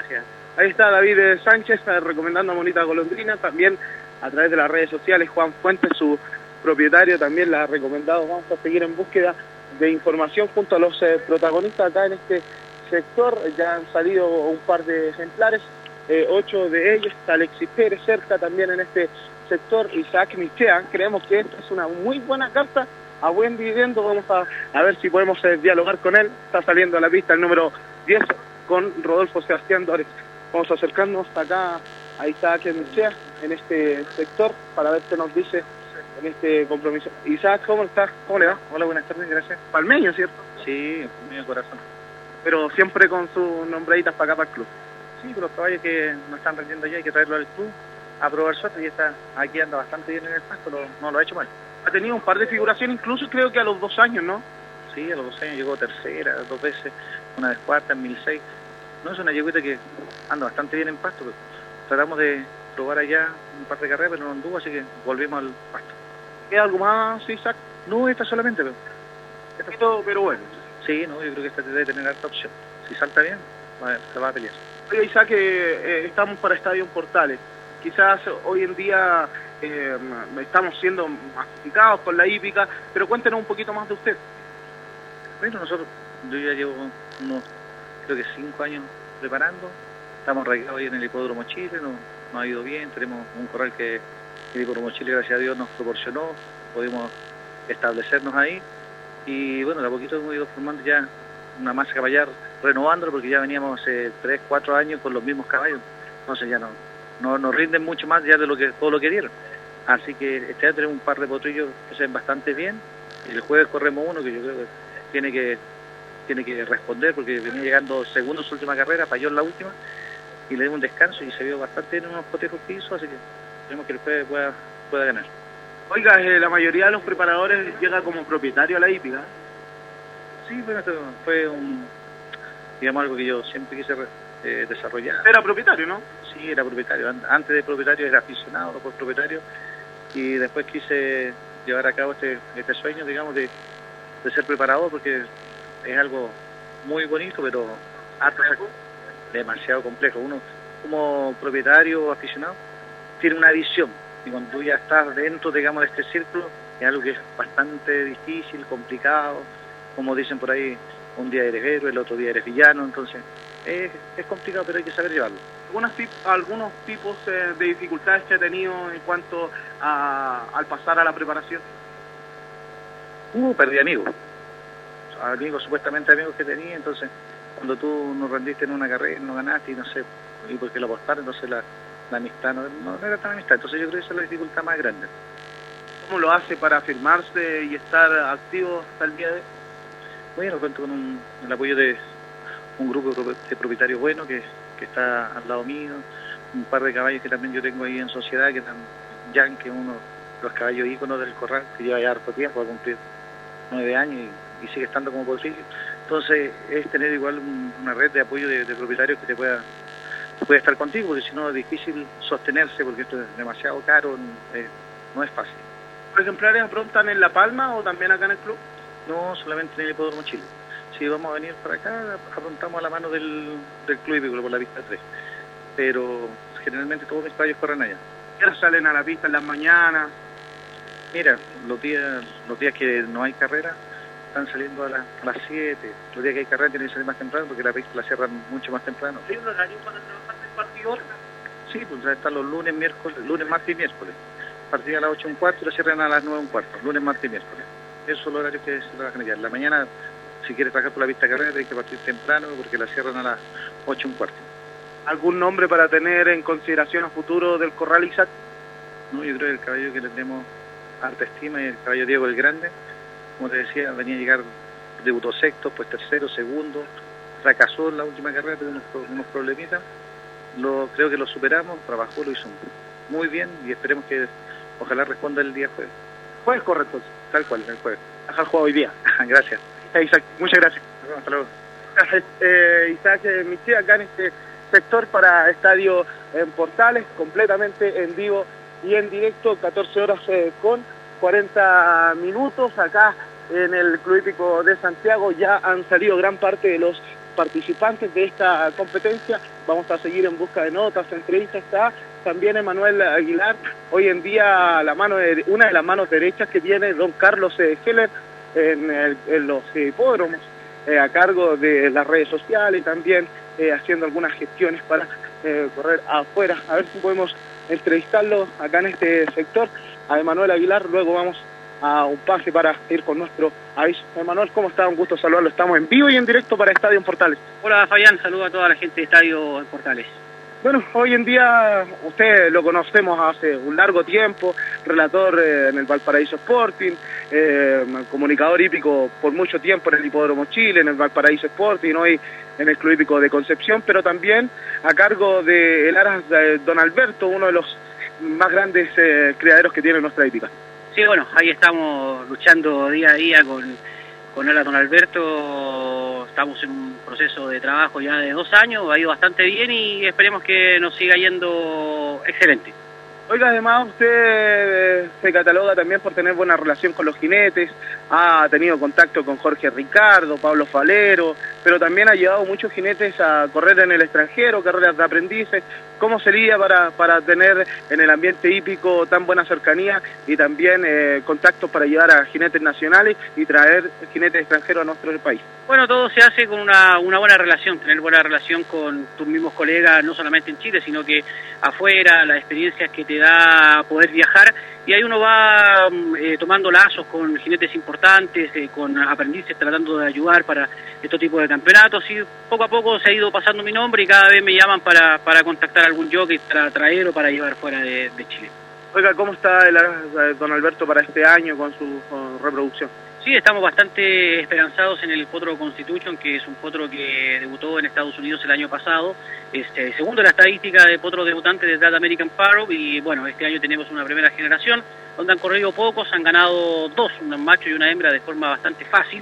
Ahí está David Sánchez eh, recomendando a Monita Golondrina, también a través de las redes sociales, Juan Fuentes, su propietario, también la ha recomendado. Vamos a seguir en búsqueda de información junto a los eh, protagonistas acá en este sector. Ya han salido un par de ejemplares, eh, ocho de ellos, está Alexis Pérez cerca también en este sector, Isaac Michea. Creemos que esta es una muy buena carta a buen dividendo. Vamos a, a ver si podemos eh, dialogar con él. Está saliendo a la pista el número 10 con Rodolfo Sebastián Dórez. Vamos a acercarnos hasta acá a Isaac Michea en este sector para ver qué nos dice en este compromiso. Isaac, ¿cómo estás? ¿Cómo le va? Hola, buenas tardes, gracias. Palmeño, ¿cierto? Sí, mío corazón. Pero siempre con sus nombraditas para acá, para el club. Sí, pero los caballos que no están rendiendo ya hay que traerlo al club a probar suerte y está aquí anda bastante bien en el pasto, no lo ha hecho mal. Ha tenido un par de figuraciones, incluso creo que a los dos años, ¿no? Sí, a los dos años llegó tercera, dos veces, una vez cuarta en 1006. No es una yeguita que anda bastante bien en pasto, pero tratamos de probar allá un par de carreras, pero no anduvo, así que volvimos al pasto. ¿Queda algo más, Isaac? No, esta solamente, pero... Pero, pero bueno. Sí, no, yo creo que esta debe tener alta opción. Si salta bien, va- se va a pelear. Oye, Isaac, eh, eh, estamos para Estadio Portales. Quizás hoy en día eh, estamos siendo masificados con la hípica, pero cuéntenos un poquito más de usted. Bueno, nosotros, yo ya llevo unos, creo que cinco años preparando. Estamos radicados ahí en el Hipódromo Chile, nos, nos ha ido bien. Tenemos un corral que el Hipódromo Chile, gracias a Dios, nos proporcionó. Pudimos establecernos ahí. Y bueno, de a poquito hemos ido formando ya una masa caballar, renovándolo, porque ya veníamos hace tres, cuatro años con los mismos caballos. Entonces ya no, no nos rinden mucho más ya de lo que todo lo que dieron. Así que este año tenemos un par de potrillos que se ven bastante bien. Y el jueves corremos uno que yo creo que tiene que tiene que responder porque venía llegando segundo en su última carrera, falló en la última y le dimos un descanso y se vio bastante en unos cotejos que hizo, así que esperemos que el jueves pueda, pueda ganar. Oiga, eh, la mayoría de los preparadores llega como propietario a la hípica. Sí, bueno, esto fue un, digamos, algo que yo siempre quise eh, desarrollar. Era propietario, ¿no? Era propietario. An- Antes de propietario era aficionado, después propietario. Y después quise llevar a cabo este, este sueño, digamos, de, ser preparador, porque es algo muy bonito, pero harto demasiado complejo. Uno, como propietario o aficionado, tiene una visión. Y cuando tú ya estás dentro, digamos, de este círculo, es algo que es bastante difícil, complicado. Como dicen por ahí, un día eres héroe, el otro día eres villano. Entonces, es, es complicado, pero hay que saber llevarlo. Algunas algunos tipos eh, de dificultades que ha tenido en cuanto a, al pasar a la preparación. Uh, perdí amigos. Amigos, supuestamente amigos que tenía, entonces cuando tú no rendiste en una carrera, no ganaste y no sé, y porque lo apostaron, entonces la, la amistad no, no, no era tan amistad. Entonces yo creo que esa es la dificultad más grande. ¿Cómo lo hace para afirmarse y estar activo hasta el día de hoy? Bueno, cuento con un, el apoyo de un grupo de propietarios buenos que, que está al lado mío, un par de caballos que también yo tengo ahí en sociedad, que están Jan, que es uno de los caballos íconos del corral, que lleva ya harto tiempo, va a cumplir nueve años y, y sigue estando como potrillo. Entonces es tener igual un- una red de apoyo de, de propietarios que te pueda, pueda estar contigo, porque si no es difícil sostenerse, porque esto es demasiado caro, eh, no es fácil. ¿Los ejemplares afrontan en La Palma o también acá en el club? No, solamente en el Hipódromo Chile. Si vamos a venir para acá, afrontamos a la mano del, del club hípico por la pista 3. Pero generalmente todos mis caballos corren allá. ¿Qué salen a la pista en las mañanas? Mira, los días, los días que no hay carrera están saliendo a, las- a las 7. Los días que hay carrera tienen que salir más temprano porque la pista la cierran mucho más temprano. ¿Hay un horario para trabajar el partido? Sí, pues ya están los lunes, miércoles, lunes, martes y miércoles. Partida a las 8 y un cuarto y la cierran a las 9 y un cuarto. Lunes, martes y miércoles. Esos son los horarios que se trabajan allá. En la mañana, si quieres trabajar por la pista de carrera, tienes que partir temprano porque la cierran a las 8 y un cuarto. ¿Algún nombre para tener en consideración a futuro del Corral Isaac? No, yo creo que el caballo que le tenemos harta estima es el caballo Diego el Grande. Como te decía, venía a llegar, debutó sexto, pues tercero, segundo, fracasó en la última carrera, tuvo unos, pro- unos problemitas. Lo, creo que lo superamos, trabajó, lo hizo muy bien y esperemos que ojalá responda el día jueves. Jueves correcto. Tal cual, el jueves. Ajá, juego hoy día. Gracias. Isaac, muchas gracias. Hasta luego. Eh, Isaac Michi, acá en este sector para Estadio Portales, completamente en vivo y en directo, 14 horas eh, con 40 minutos. Acá en el Club Hípico de Santiago ya han salido gran parte de los participantes de esta competencia. Vamos a seguir en busca de notas, entrevistas. Está también Emanuel Aguilar, hoy en día la mano de- una de las manos derechas que tiene don Carlos eh, Heller en, el- en los hipódromos, eh, a cargo de las redes sociales y también eh, haciendo algunas gestiones para eh, correr afuera. A ver si podemos entrevistarlo acá en este sector, a Emanuel Aguilar. Luego vamos a un pase para ir con nuestro aviso. Emanuel, ¿cómo está? Un gusto saludarlo. Estamos en vivo y en directo para Estadio en Portales. Hola Fabián, saludo a toda la gente de Estadio Portales. Bueno, hoy en día usted lo conocemos hace un largo tiempo, relator eh, en el Valparaíso Sporting, eh, comunicador hípico por mucho tiempo en el Hipódromo Chile, en el Valparaíso Sporting, hoy en el Club Hípico de Concepción, pero también a cargo de el Aras de Don Alberto, uno de los más grandes eh, criaderos que tiene nuestra hípica. Sí, bueno, ahí estamos luchando día a día con, con Ala Don Alberto. Estamos en un proceso de trabajo ya de dos años, ha ido bastante bien y esperemos que nos siga yendo excelente. Oiga, además usted eh, se cataloga también por tener buena relación con los jinetes, ha tenido contacto con Jorge Ricardo, Pablo Falero, pero también ha llevado muchos jinetes a correr en el extranjero, carreras de aprendices. ¿Cómo sería para, para tener en el ambiente hípico tan buena cercanía y también eh, contactos para llevar a jinetes nacionales y traer jinetes extranjeros a nuestro país? Bueno, todo se hace con una, una buena relación, tener buena relación con tus mismos colegas, no solamente en Chile, sino que afuera, las experiencias que te da poder viajar, y ahí uno va mm, eh, tomando lazos con jinetes importantes, eh, con aprendices tratando de ayudar para este tipo de campeonatos, y poco a poco se ha ido pasando mi nombre y cada vez me llaman para, para contactar a algún jockey para traer o para llevar fuera de, de Chile. Oiga, ¿cómo está el de Don Alberto para este año con su con reproducción? Sí, estamos bastante esperanzados en el Potro Constitution, que es un potro que debutó en Estados Unidos el año pasado. Este, segundo la estadística de potros debutantes de That American Paro. Y bueno, este año tenemos una primera generación donde han corrido pocos, han ganado dos, un macho y una hembra de forma bastante fácil.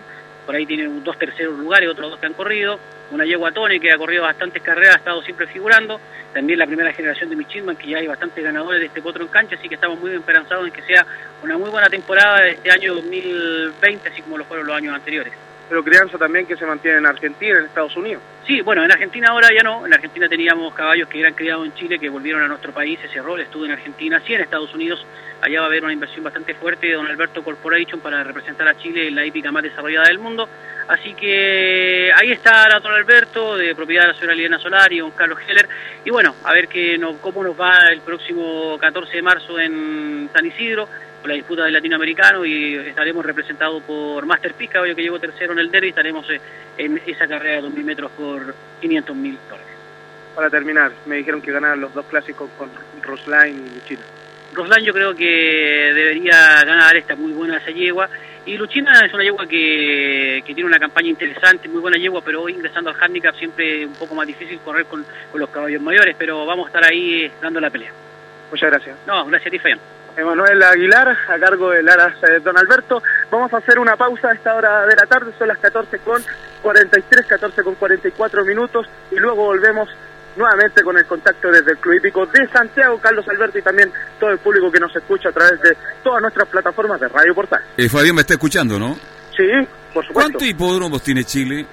Por ahí tienen dos terceros lugares, otros dos que han corrido. Una yegua Tony que ha corrido bastantes carreras, ha estado siempre figurando. También la primera generación de Michilman, que ya hay bastantes ganadores de este potro en cancha, así que estamos muy esperanzados en que sea una muy buena temporada de este año 2020, así como lo fueron los años anteriores. Pero crianza también que se mantiene en Argentina, en Estados Unidos. Sí, bueno, en Argentina ahora ya no. En Argentina teníamos caballos que eran criados en Chile, que volvieron a nuestro país. Ese rol estuvo en Argentina, sí en Estados Unidos. Allá va a haber una inversión bastante fuerte de Don Alberto Corporation para representar a Chile en la hípica más desarrollada del mundo. Así que ahí está Don Alberto, de propiedad de la señora Liliana Solari, don Carlos Heller. Y bueno, a ver que no, cómo nos va el próximo 14 de marzo en San Isidro, la disputa del latinoamericano, y estaremos representados por Master Pick, caballo que llegó tercero en el derby, estaremos eh, en esa carrera de 2.000 metros por 500 mil dólares. Para terminar, me dijeron que ganaron los dos clásicos con Rosline y Luchina. Roslan yo creo que debería ganar esta muy buena esa yegua. Y Luchina es una yegua que, que tiene una campaña interesante, muy buena yegua, pero hoy ingresando al handicap siempre un poco más difícil correr con, con los caballos mayores, pero vamos a estar ahí eh, dando la pelea. Muchas gracias. No, gracias a ti, Fabián. Emanuel Aguilar, a cargo del Aras eh, Don Alberto. Vamos a hacer una pausa a esta hora de la tarde, son las 14 con 43, 14 con 44 minutos, y luego volvemos nuevamente con el contacto desde el Club Hípico de Santiago, Carlos Alberto y también todo el público que nos escucha a través de todas nuestras plataformas de Radio Portal. Eh, Fabián me está escuchando, ¿no? Sí, por supuesto. ¿Cuántos hipódromos tiene Chile?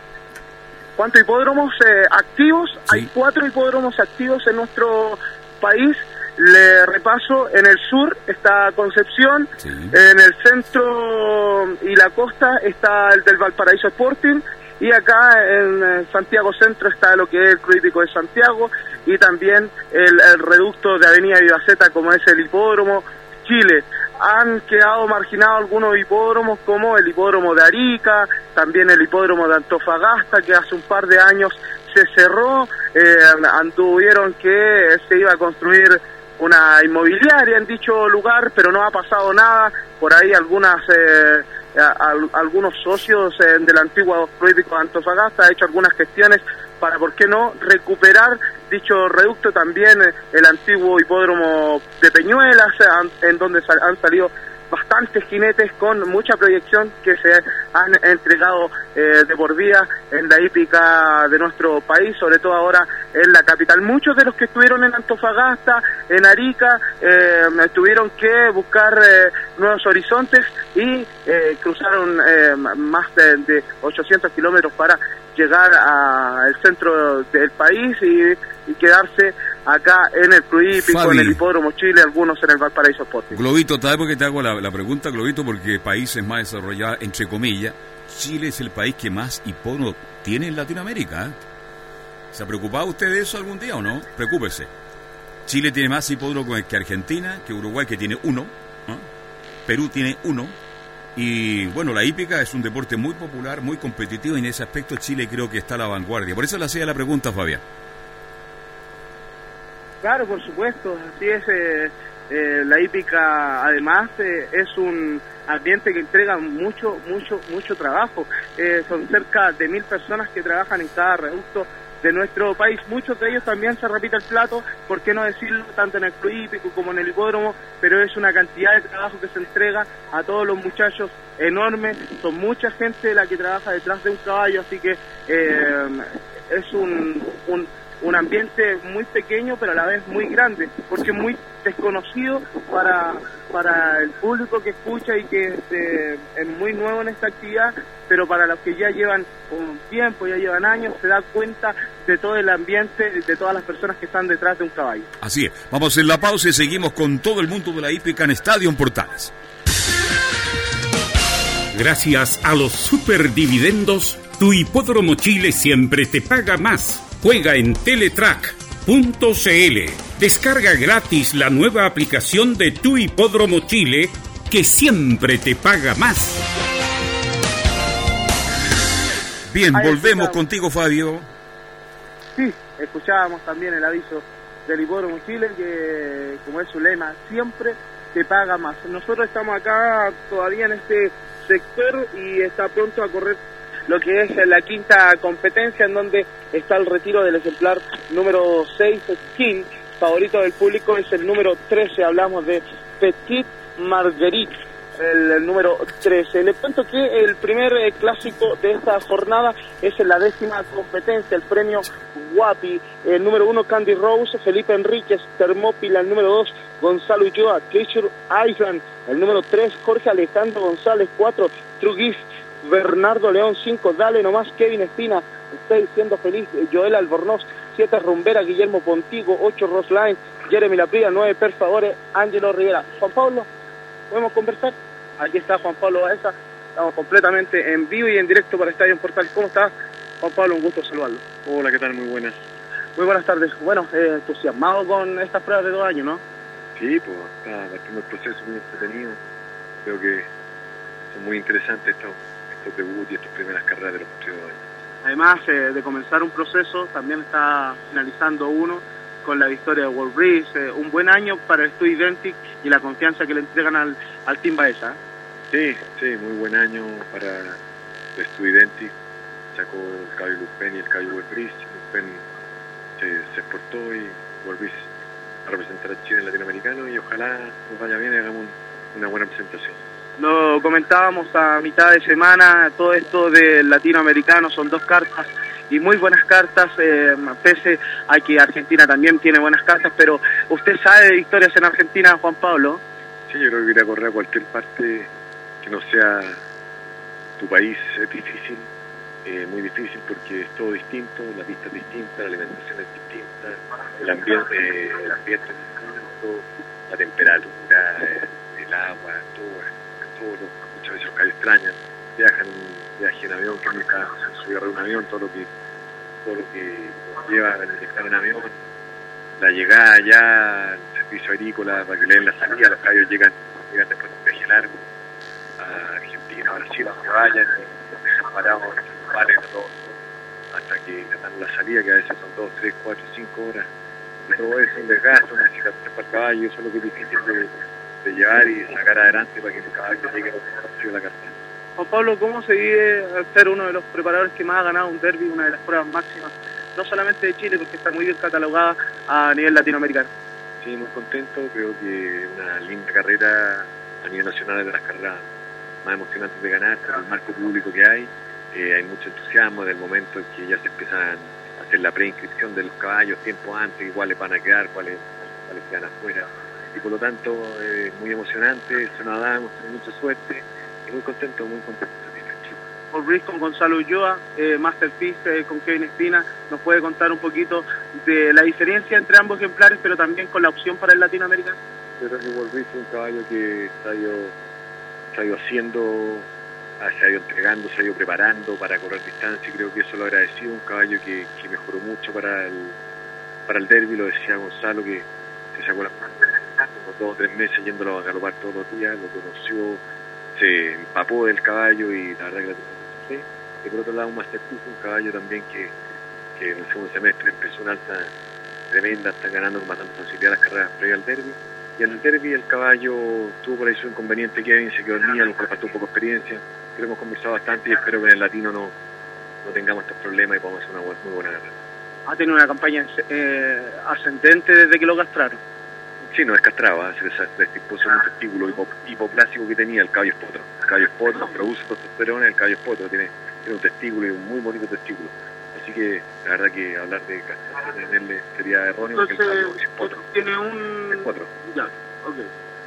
¿Cuántos hipódromos eh, activos? Hay cuatro hipódromos activos en nuestro país. Le repaso, en el sur está Concepción, en el centro y la costa está el del Valparaíso Sporting, y acá en eh, Santiago Centro está lo que es el Crítico de Santiago y también el, el reducto de Avenida Vivaceta como es el hipódromo Chile. Han quedado marginados algunos hipódromos como el hipódromo de Arica, también el hipódromo de Antofagasta que hace un par de años se cerró, eh, anduvieron que se iba a construir una inmobiliaria en dicho lugar, pero no ha pasado nada. Por ahí algunas eh, algunos socios eh, del antiguo proyecto de Antofagasta han hecho algunas gestiones para, ¿por qué no?, recuperar dicho reducto también eh, el antiguo hipódromo de Peñuelas, en donde han salido bastantes jinetes con mucha proyección que se han entregado eh, de por vida en la hípica de nuestro país, sobre todo ahora en la capital. Muchos de los que estuvieron en Antofagasta, en Arica, eh, tuvieron que buscar eh, nuevos horizontes y cruzaron más de, de 800 kilómetros para llegar al centro del país y, quedarse acá en el Club en el Hipódromo Chile, algunos en el Valparaíso Sporting. Globito, ¿sabes por qué te hago la, pregunta, Globito? Porque países más desarrollados, entre comillas, Chile es el país que más hipódromo tiene en Latinoamérica. ¿eh? ¿Se ha preocupado usted de eso algún día o no? Preocúpese. Chile tiene más hipódromo que Argentina, que Uruguay, que tiene uno. Perú tiene uno y bueno, la hípica es un deporte muy popular, muy competitivo y en ese aspecto Chile creo que está a la vanguardia. Por eso le hacía la pregunta, Fabián. Claro, por supuesto, así es. Eh, eh, la hípica además eh, es un ambiente que entrega mucho, mucho, mucho trabajo. son cerca de mil personas que trabajan en cada reducto de nuestro país. Muchos de ellos también se repite el plato, ¿por qué no decirlo? Tanto en el club hípico como en el hipódromo, pero es una cantidad de trabajo que se entrega a todos los muchachos enorme. Son mucha gente la que trabaja detrás de un caballo, así que eh, es un, un un ambiente muy pequeño pero a la vez muy grande, porque es muy desconocido para, para el público que escucha y que este, es muy nuevo en esta actividad, pero para los que ya llevan un tiempo, ya llevan años, se da cuenta de todo el ambiente, de todas las personas que están detrás de un caballo. Así es, vamos en la pausa y seguimos con todo el mundo de la hípica en Estadio Portales. Gracias a los superdividendos, tu hipódromo Chile siempre te paga más. Juega en teletrack.cl. Descarga gratis la nueva aplicación de tu hipódromo Chile que siempre te paga más. Bien, volvemos contigo, Fabio. Sí, escuchábamos también el aviso del hipódromo Chile que, como es su lema, siempre te paga más. Nosotros estamos acá todavía en este sector y está pronto a correr lo que es la quinta competencia en donde está el retiro del ejemplar número 6, King, favorito del público es el número 13, hablamos de Petit Marguerite. El, número 13. Le cuento que el primer eh, clásico de esta jornada es la décima competencia, el premio Guapi. El número 1, Candy Rose, Felipe Enríquez, Termópila. El número 2, Gonzalo Ulloa, Treasure Island. El número 3, Jorge Alejandro González. 4, True Gift. Bernardo León 5, dale nomás Kevin Espina, estoy siendo feliz, Joel Albornoz 7, Rumbera, Guillermo Pontigo 8, Rosline, Jeremy Lapria 9, Per Ángelo Rivera. Juan Pablo, ¿podemos conversar? Aquí está Juan Pablo Baeza, estamos completamente en vivo y en directo para Estadio Portal. ¿Cómo estás? Juan Pablo, un gusto saludarlo. Hola, ¿qué tal? Muy buenas. Muy buenas tardes. Bueno, eh, entusiasmado con estas pruebas de dos años, ¿no? Sí, pues está partiendo el proceso muy entretenido. Creo que son muy interesantes estos debut y estas primeras carreras de los últimos años. Además eh, de comenzar un proceso, también está finalizando uno con la victoria de World Breeze. Eh, un buen año para el Studio Identic y la confianza que le entregan al, al Team Baeza. Sí, sí, muy buen año para el Studio Identic. Sacó el caballo Lupen y el caballo World Breeze. Lupen se, exportó y World Breeze a representar a Chile en latinoamericano y ojalá nos vaya bien y hagamos una buena presentación. Lo comentábamos a mitad de semana, todo esto del latinoamericano son dos cartas y muy buenas cartas, eh, pese a que Argentina también tiene buenas cartas, pero usted sabe de historias en Argentina, Juan Pablo. Sí, yo creo que ir a correr a cualquier parte que no sea tu país es difícil, eh, muy difícil porque es todo distinto, la pista es distinta, la alimentación es distinta, el ambiente, el ambiente es distinto la temperatura, el agua, todo, muchas veces los caballos extrañan, viajan, viaje en avión, que nunca se subió a un avión, todo lo que todo lo que lleva el estar en avión, la llegada allá, el servicio agrícola, para que le den la salida, los caballos llegan, llegan después de un viaje largo a Argentina, a Brasil, donde vayan, y los dejan parados hasta que dan la salida, que a veces son dos, tres, cuatro, cinco horas. Y todo eso, un desgaste, una cicatriz para el caballo, eso es lo que es difícil de llevar y sacar adelante para que el caballo llegue a la cartera. Juan Pablo, ¿cómo se vive al ser uno de los preparadores que más ha ganado un derby, una de las pruebas máximas, no solamente de Chile, porque está muy bien catalogada a nivel latinoamericano? Sí, muy contento, creo que una linda carrera a nivel nacional de las carreras más emocionantes de ganar, con el marco público que hay, eh, hay mucho entusiasmo del momento en que ya se empiezan a hacer la preinscripción de los caballos tiempo antes, cuáles van a quedar, cuáles, cuáles quedan afuera. Y por lo tanto, es muy emocionante, eso nos hemos tenido mucha suerte y muy contento, muy contento. Brice con Gonzalo Ulloa, eh, Masterpiece eh, con Kevin Espina, nos puede contar un poquito de la diferencia entre ambos ejemplares, pero también con la opción para el latinoamericano. Yo creo que es un caballo que se ha ido, se ha ido haciendo, ah, se ha ido entregando, se ha ido preparando para correr distancia y creo que eso lo agradecido, un caballo que, que mejoró mucho para el, para el derby, lo decía Gonzalo, que se sacó las manos dos o tres meses yéndolo a galopar todos los días, lo conoció, se empapó del caballo y la verdad que la tuvo Y por otro lado, un Masterpiece, un caballo también que, que en el segundo semestre empezó una alta tremenda, está ganando bastante facilidad las carreras previas al derby. Y en el derby el caballo tuvo por ahí su inconveniente, Kevin se quedó dormido, a lo mejor faltó un poco de experiencia, pero hemos conversado bastante y espero que en el latino no, no tengamos estos problemas y podamos hacer una muy buena carrera. Ha tenido una campaña eh, ascendente desde que lo castraron. Sí, no es castrado, ¿eh? se dispuso un testículo hipo, hipoplásico que tenía el caballo es potro. El caballo es potro, produce testosterona, el caballo es potro, tiene, tiene un testículo y un muy bonito testículo. Así que la verdad que hablar de castración en él sería erróneo porque el caballo Entonces, es potro. tiene un... Es potro. Ya, ok.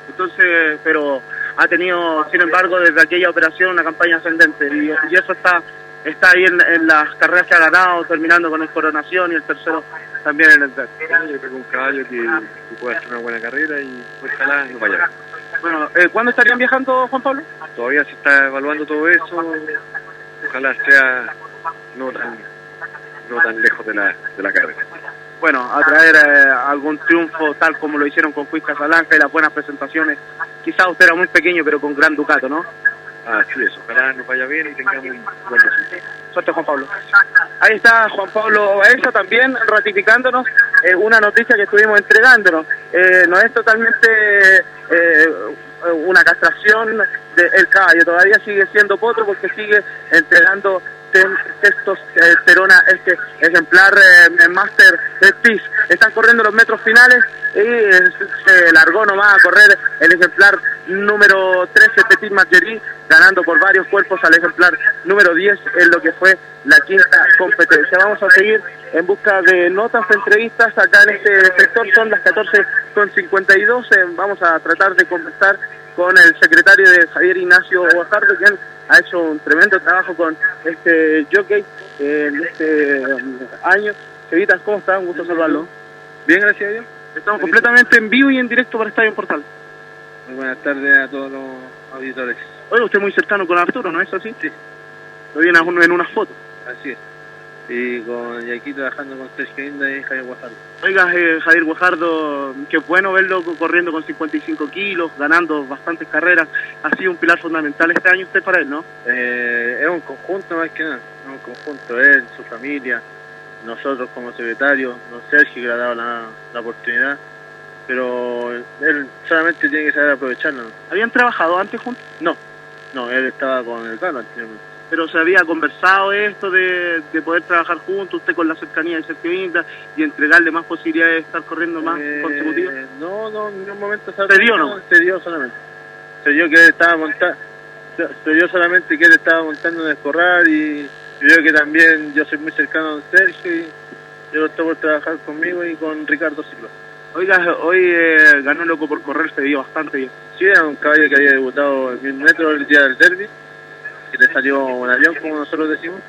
Entonces, pero ha tenido, sin embargo, desde aquella operación una campaña ascendente y, y eso está está ahí en, en las carreras que ha ganado, terminando con el Coronación y el tercero también en el derby. Yo creo que un caballo que, que puede hacer una buena carrera y ojalá no vaya. Bueno, eh, ¿cuándo estarían viajando, Juan Pablo? Todavía se está evaluando todo eso, ojalá sea no tan, no tan lejos de la, de la carrera. Bueno, a traer eh, algún triunfo tal como lo hicieron con Cuis Casablanca y las buenas presentaciones. Quizás usted era muy pequeño, pero con gran ducato, ¿no? Así es, ojalá nos vaya bien y tengamos un buen resultado. Suerte, Juan Pablo. Ahí está Juan Pablo Baeza también ratificándonos eh, una noticia que estuvimos entregándonos. Eh, no es totalmente eh, una castración del caballo, todavía sigue siendo potro porque sigue entregando testosterona este ejemplar eh, Master Peace. Están corriendo los metros finales y eh, se largó nomás a correr el ejemplar número 13 Petit Margerie, ganando por varios cuerpos al ejemplar número 10 en lo que fue la quinta competencia. Vamos a seguir en busca de notas, entrevistas acá en este sector, son las 14.52, eh, vamos a tratar de conversar con el secretario de Javier Ignacio Guajardo, quien ha hecho un tremendo trabajo con este jockey eh, en este um, año. Cevitas, ¿cómo está? Un gusto saludarlo. Bien, gracias a Dios. Estamos completamente en vivo y en directo para Estadio Portal. Muy buenas tardes a todos los auditores. Oye, usted es muy cercano con Arturo, ¿no es así? Sí. Lo vi en una- en una foto. Así es. Y con y aquí trabajando con Sergio Inda y Javier Guajardo. Oiga, eh, Javier Guajardo, qué bueno verlo co- corriendo con 55 kilos, ganando bastantes carreras. Ha sido un pilar fundamental este año usted para él, ¿no? Eh, es un conjunto más que nada, es un conjunto, él, su familia, nosotros como secretarios, don Sergio que le ha dado la, la oportunidad, pero él solamente tiene que saber aprovecharlo. ¿Habían trabajado antes juntos? No, no, él estaba con el Galo anteriormente. Pero se había conversado esto de, de poder trabajar juntos, usted con la cercanía de Sergio Inda y entregarle más posibilidades de estar corriendo más Eh, consecutivas. No, no, en ningún momento ¿Se dio, no? Se dio solamente. Se dio que él estaba montando, se dio solamente que él estaba montando en el corral y yo creo que también yo soy muy cercano a Sergio y yo opté por trabajar conmigo y con Ricardo Silva. Oiga, hoy eh, ganó loco por correr, se dio bastante bien. Sí, era un caballo que había debutado en mil metros el día del derby, que le salió un avión, como nosotros decimos.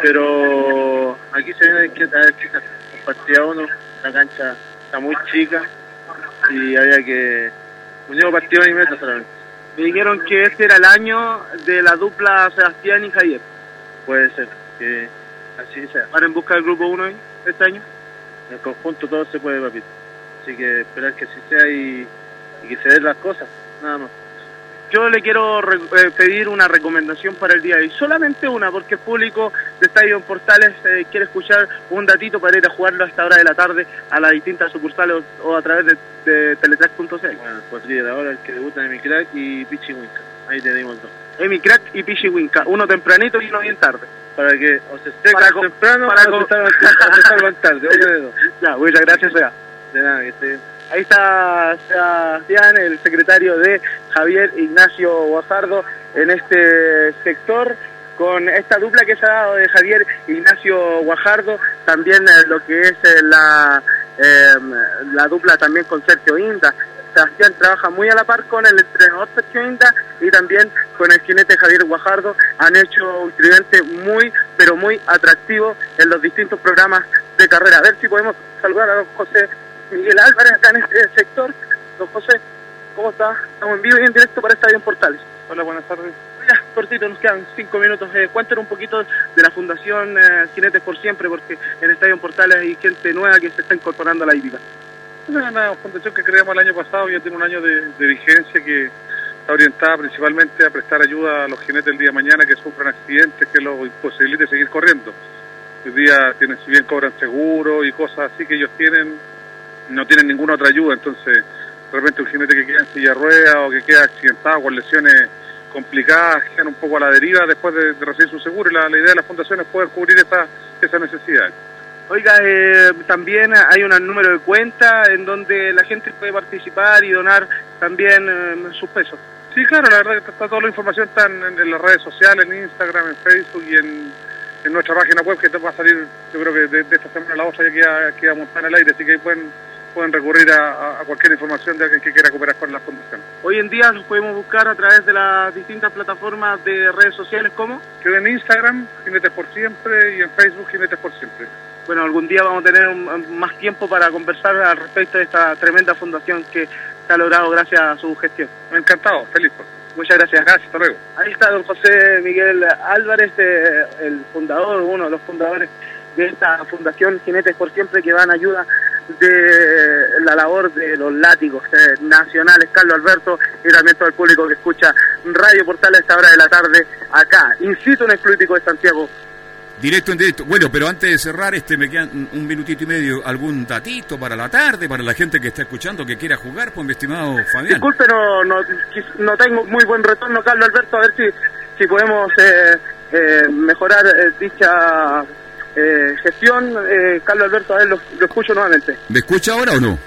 Pero aquí se viene a tal. Un partido a uno, la cancha está muy chica y había que... Un nuevo partido y meta solamente. Me dijeron que este era el año de la dupla Sebastián y Javier. Puede ser, que así sea. ¿Van en busca del grupo 1 este año? En conjunto todo se puede, papito. Así que esperar que así sea y, y que se den las cosas, nada más. Yo le quiero re- eh, pedir una recomendación para el día de hoy, solamente una, porque el público de Estadio en Portales eh, quiere escuchar un datito para ir a jugarlo a esta hora de la tarde a las distintas sucursales o, o a través de, de teletrack.cl. Bueno, de ahora el que debuta de mi crack y Pichi Winca. Ahí tenemos dos. Emi Crack y Pichi Winca, uno tempranito y uno bien tarde. Para que o se esté temprano para o se salvan tarde. Ya, muchas gracias. De nada, que esté bien. Ahí está Sebastián, el secretario de Javier Ignacio Guajardo en este sector, con esta dupla que se ha dado de Javier Ignacio Guajardo, también eh, lo que es eh, la, eh, la dupla también con Sergio Inda. Sebastián trabaja muy a la par con el entrenador Sergio Inda y también con el jinete Javier Guajardo. Han hecho un tridente muy, pero muy atractivo en los distintos programas de carrera. A ver si podemos saludar a don José Miguel Álvarez acá en este sector. Don José, ¿cómo está? Estamos en vivo y en directo para Estadio Portales. Hola, buenas tardes. Ya, cortito, nos quedan cinco minutos. Eh, cuéntenos un poquito de la Fundación eh, Jinetes por Siempre, porque en Estadio Portales hay gente nueva que se está incorporando a la hípica. Es una fundación que creamos el año pasado, ya tiene un año de, de vigencia que está orientada principalmente a prestar ayuda a los jinetes el día de mañana que sufran accidentes que los imposibilite seguir corriendo. Hoy día tienen, si bien cobran seguro y cosas así que ellos tienen, no tienen ninguna otra ayuda, entonces de repente un jinete que queda en silla de ruedas o que queda accidentado con lesiones complicadas, quedan un poco a la deriva después de, de recibir su seguro y la, la idea de la fundación es poder cubrir esa, esa necesidad. Oiga, eh, también hay un número de cuenta en donde la gente puede participar y donar también eh, sus pesos. Sí, claro, la verdad que está toda la información está en, en las redes sociales, en Instagram, en Facebook y en, en nuestra página web que va a salir, yo creo que de, de esta semana a la otra ya queda, queda montada en el aire, así que ahí pueden, pueden recurrir a, cualquier información de alguien que quiera cooperar con la fundación. Hoy en día los podemos buscar a través de las distintas plataformas de redes sociales, ¿cómo? Queda en Instagram, Jinetes por Siempre, y en Facebook, Jinetes por Siempre. Bueno, algún día vamos a tener un- más tiempo para conversar al respecto de esta tremenda fundación que se ha logrado gracias a su gestión. Encantado, feliz. pues. Muchas gracias. Gracias, hasta luego. Ahí está don José Miguel Álvarez, eh, el fundador, uno de los fundadores de esta fundación Jinetes por Siempre que van a ayuda de la labor de los látigos eh, nacionales, Carlos Alberto, y también todo el público que escucha Radio Portal a esta hora de la tarde acá, incito en el Club de Santiago. Directo en directo. Bueno, pero antes de cerrar, este me quedan un- minutito y medio, algún datito para la tarde, para la gente que está escuchando, que quiera jugar, pues mi estimado Fabián. Disculpe, no, no, no tengo muy buen retorno, Carlos Alberto, a ver si, si podemos eh, eh, mejorar eh, dicha eh, gestión. Eh, Carlos Alberto, a ver, lo, lo escucho nuevamente. ¿Me escucha ahora o no?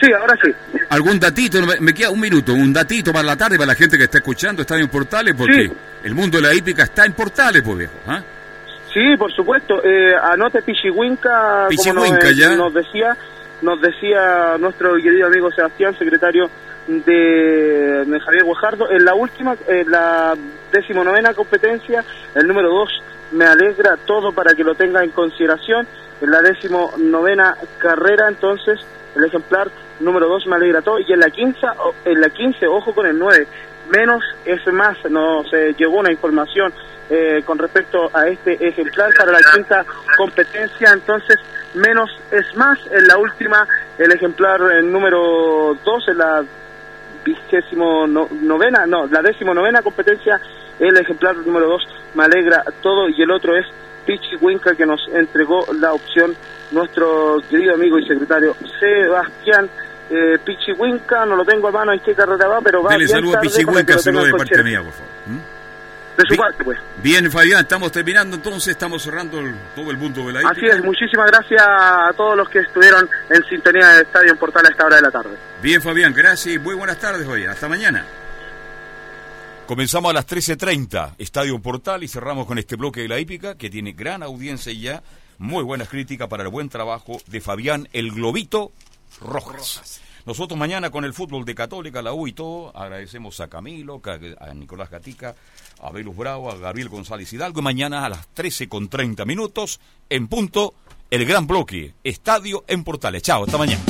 Sí, ahora sí. ¿Algún datito? Me queda un minuto, un datito para la tarde, para la gente que está escuchando, está en Portales, porque Sí. el mundo de la hípica está en Portales, pues viejo. ¿ah? Sí, por supuesto. Eh, anote Pichihuinca, como nos, ya. nos decía, nos decía nuestro querido amigo Sebastián, secretario de, de Javier Guajardo, en la última, en la decimonovena competencia, el número 2, me alegra todo para que lo tenga en consideración. En la decimonovena carrera, entonces, el ejemplar número 2 me alegra todo. Y en la 15, o- en la 15 ojo con el 9, menos es más, nos eh, llegó una información eh, con respecto a este ejemplar para la quinta competencia, entonces menos es más en la última, el ejemplar eh, número 2 en la vigésimo no- novena, no, la décimo novena competencia, el ejemplar número 2 me alegra todo y el otro es Pichi Winca que nos entregó la opción nuestro querido amigo y secretario Sebastián eh, Pichi Winca, no lo tengo a mano en qué carrera va, pero va Dele bien saludo a lo saludo de parte mía, por favor. ¿Mm? De su parte, pues. Bien, Fabián, estamos terminando entonces, estamos cerrando el- todo el mundo de la Así es, muchísimas gracias a todos los que estuvieron en sintonía de Estadio en Portal a esta hora de la tarde. Bien, Fabián, gracias y muy buenas tardes, hoy. Hasta mañana. Comenzamos a las 13.30, Estadio Portal, y cerramos con este bloque de la hípica, que tiene gran audiencia y ya, muy buenas críticas para el buen trabajo de Fabián El Globito Rojas. Nosotros mañana con el fútbol de Católica, la U y todo, agradecemos a Camilo, ca- a Nicolás Gatica, a Velus Bravo, a Gabriel González Hidalgo, y mañana a las 13.30 minutos, en punto, el gran bloque, Estadio en Portales. Chao, hasta mañana.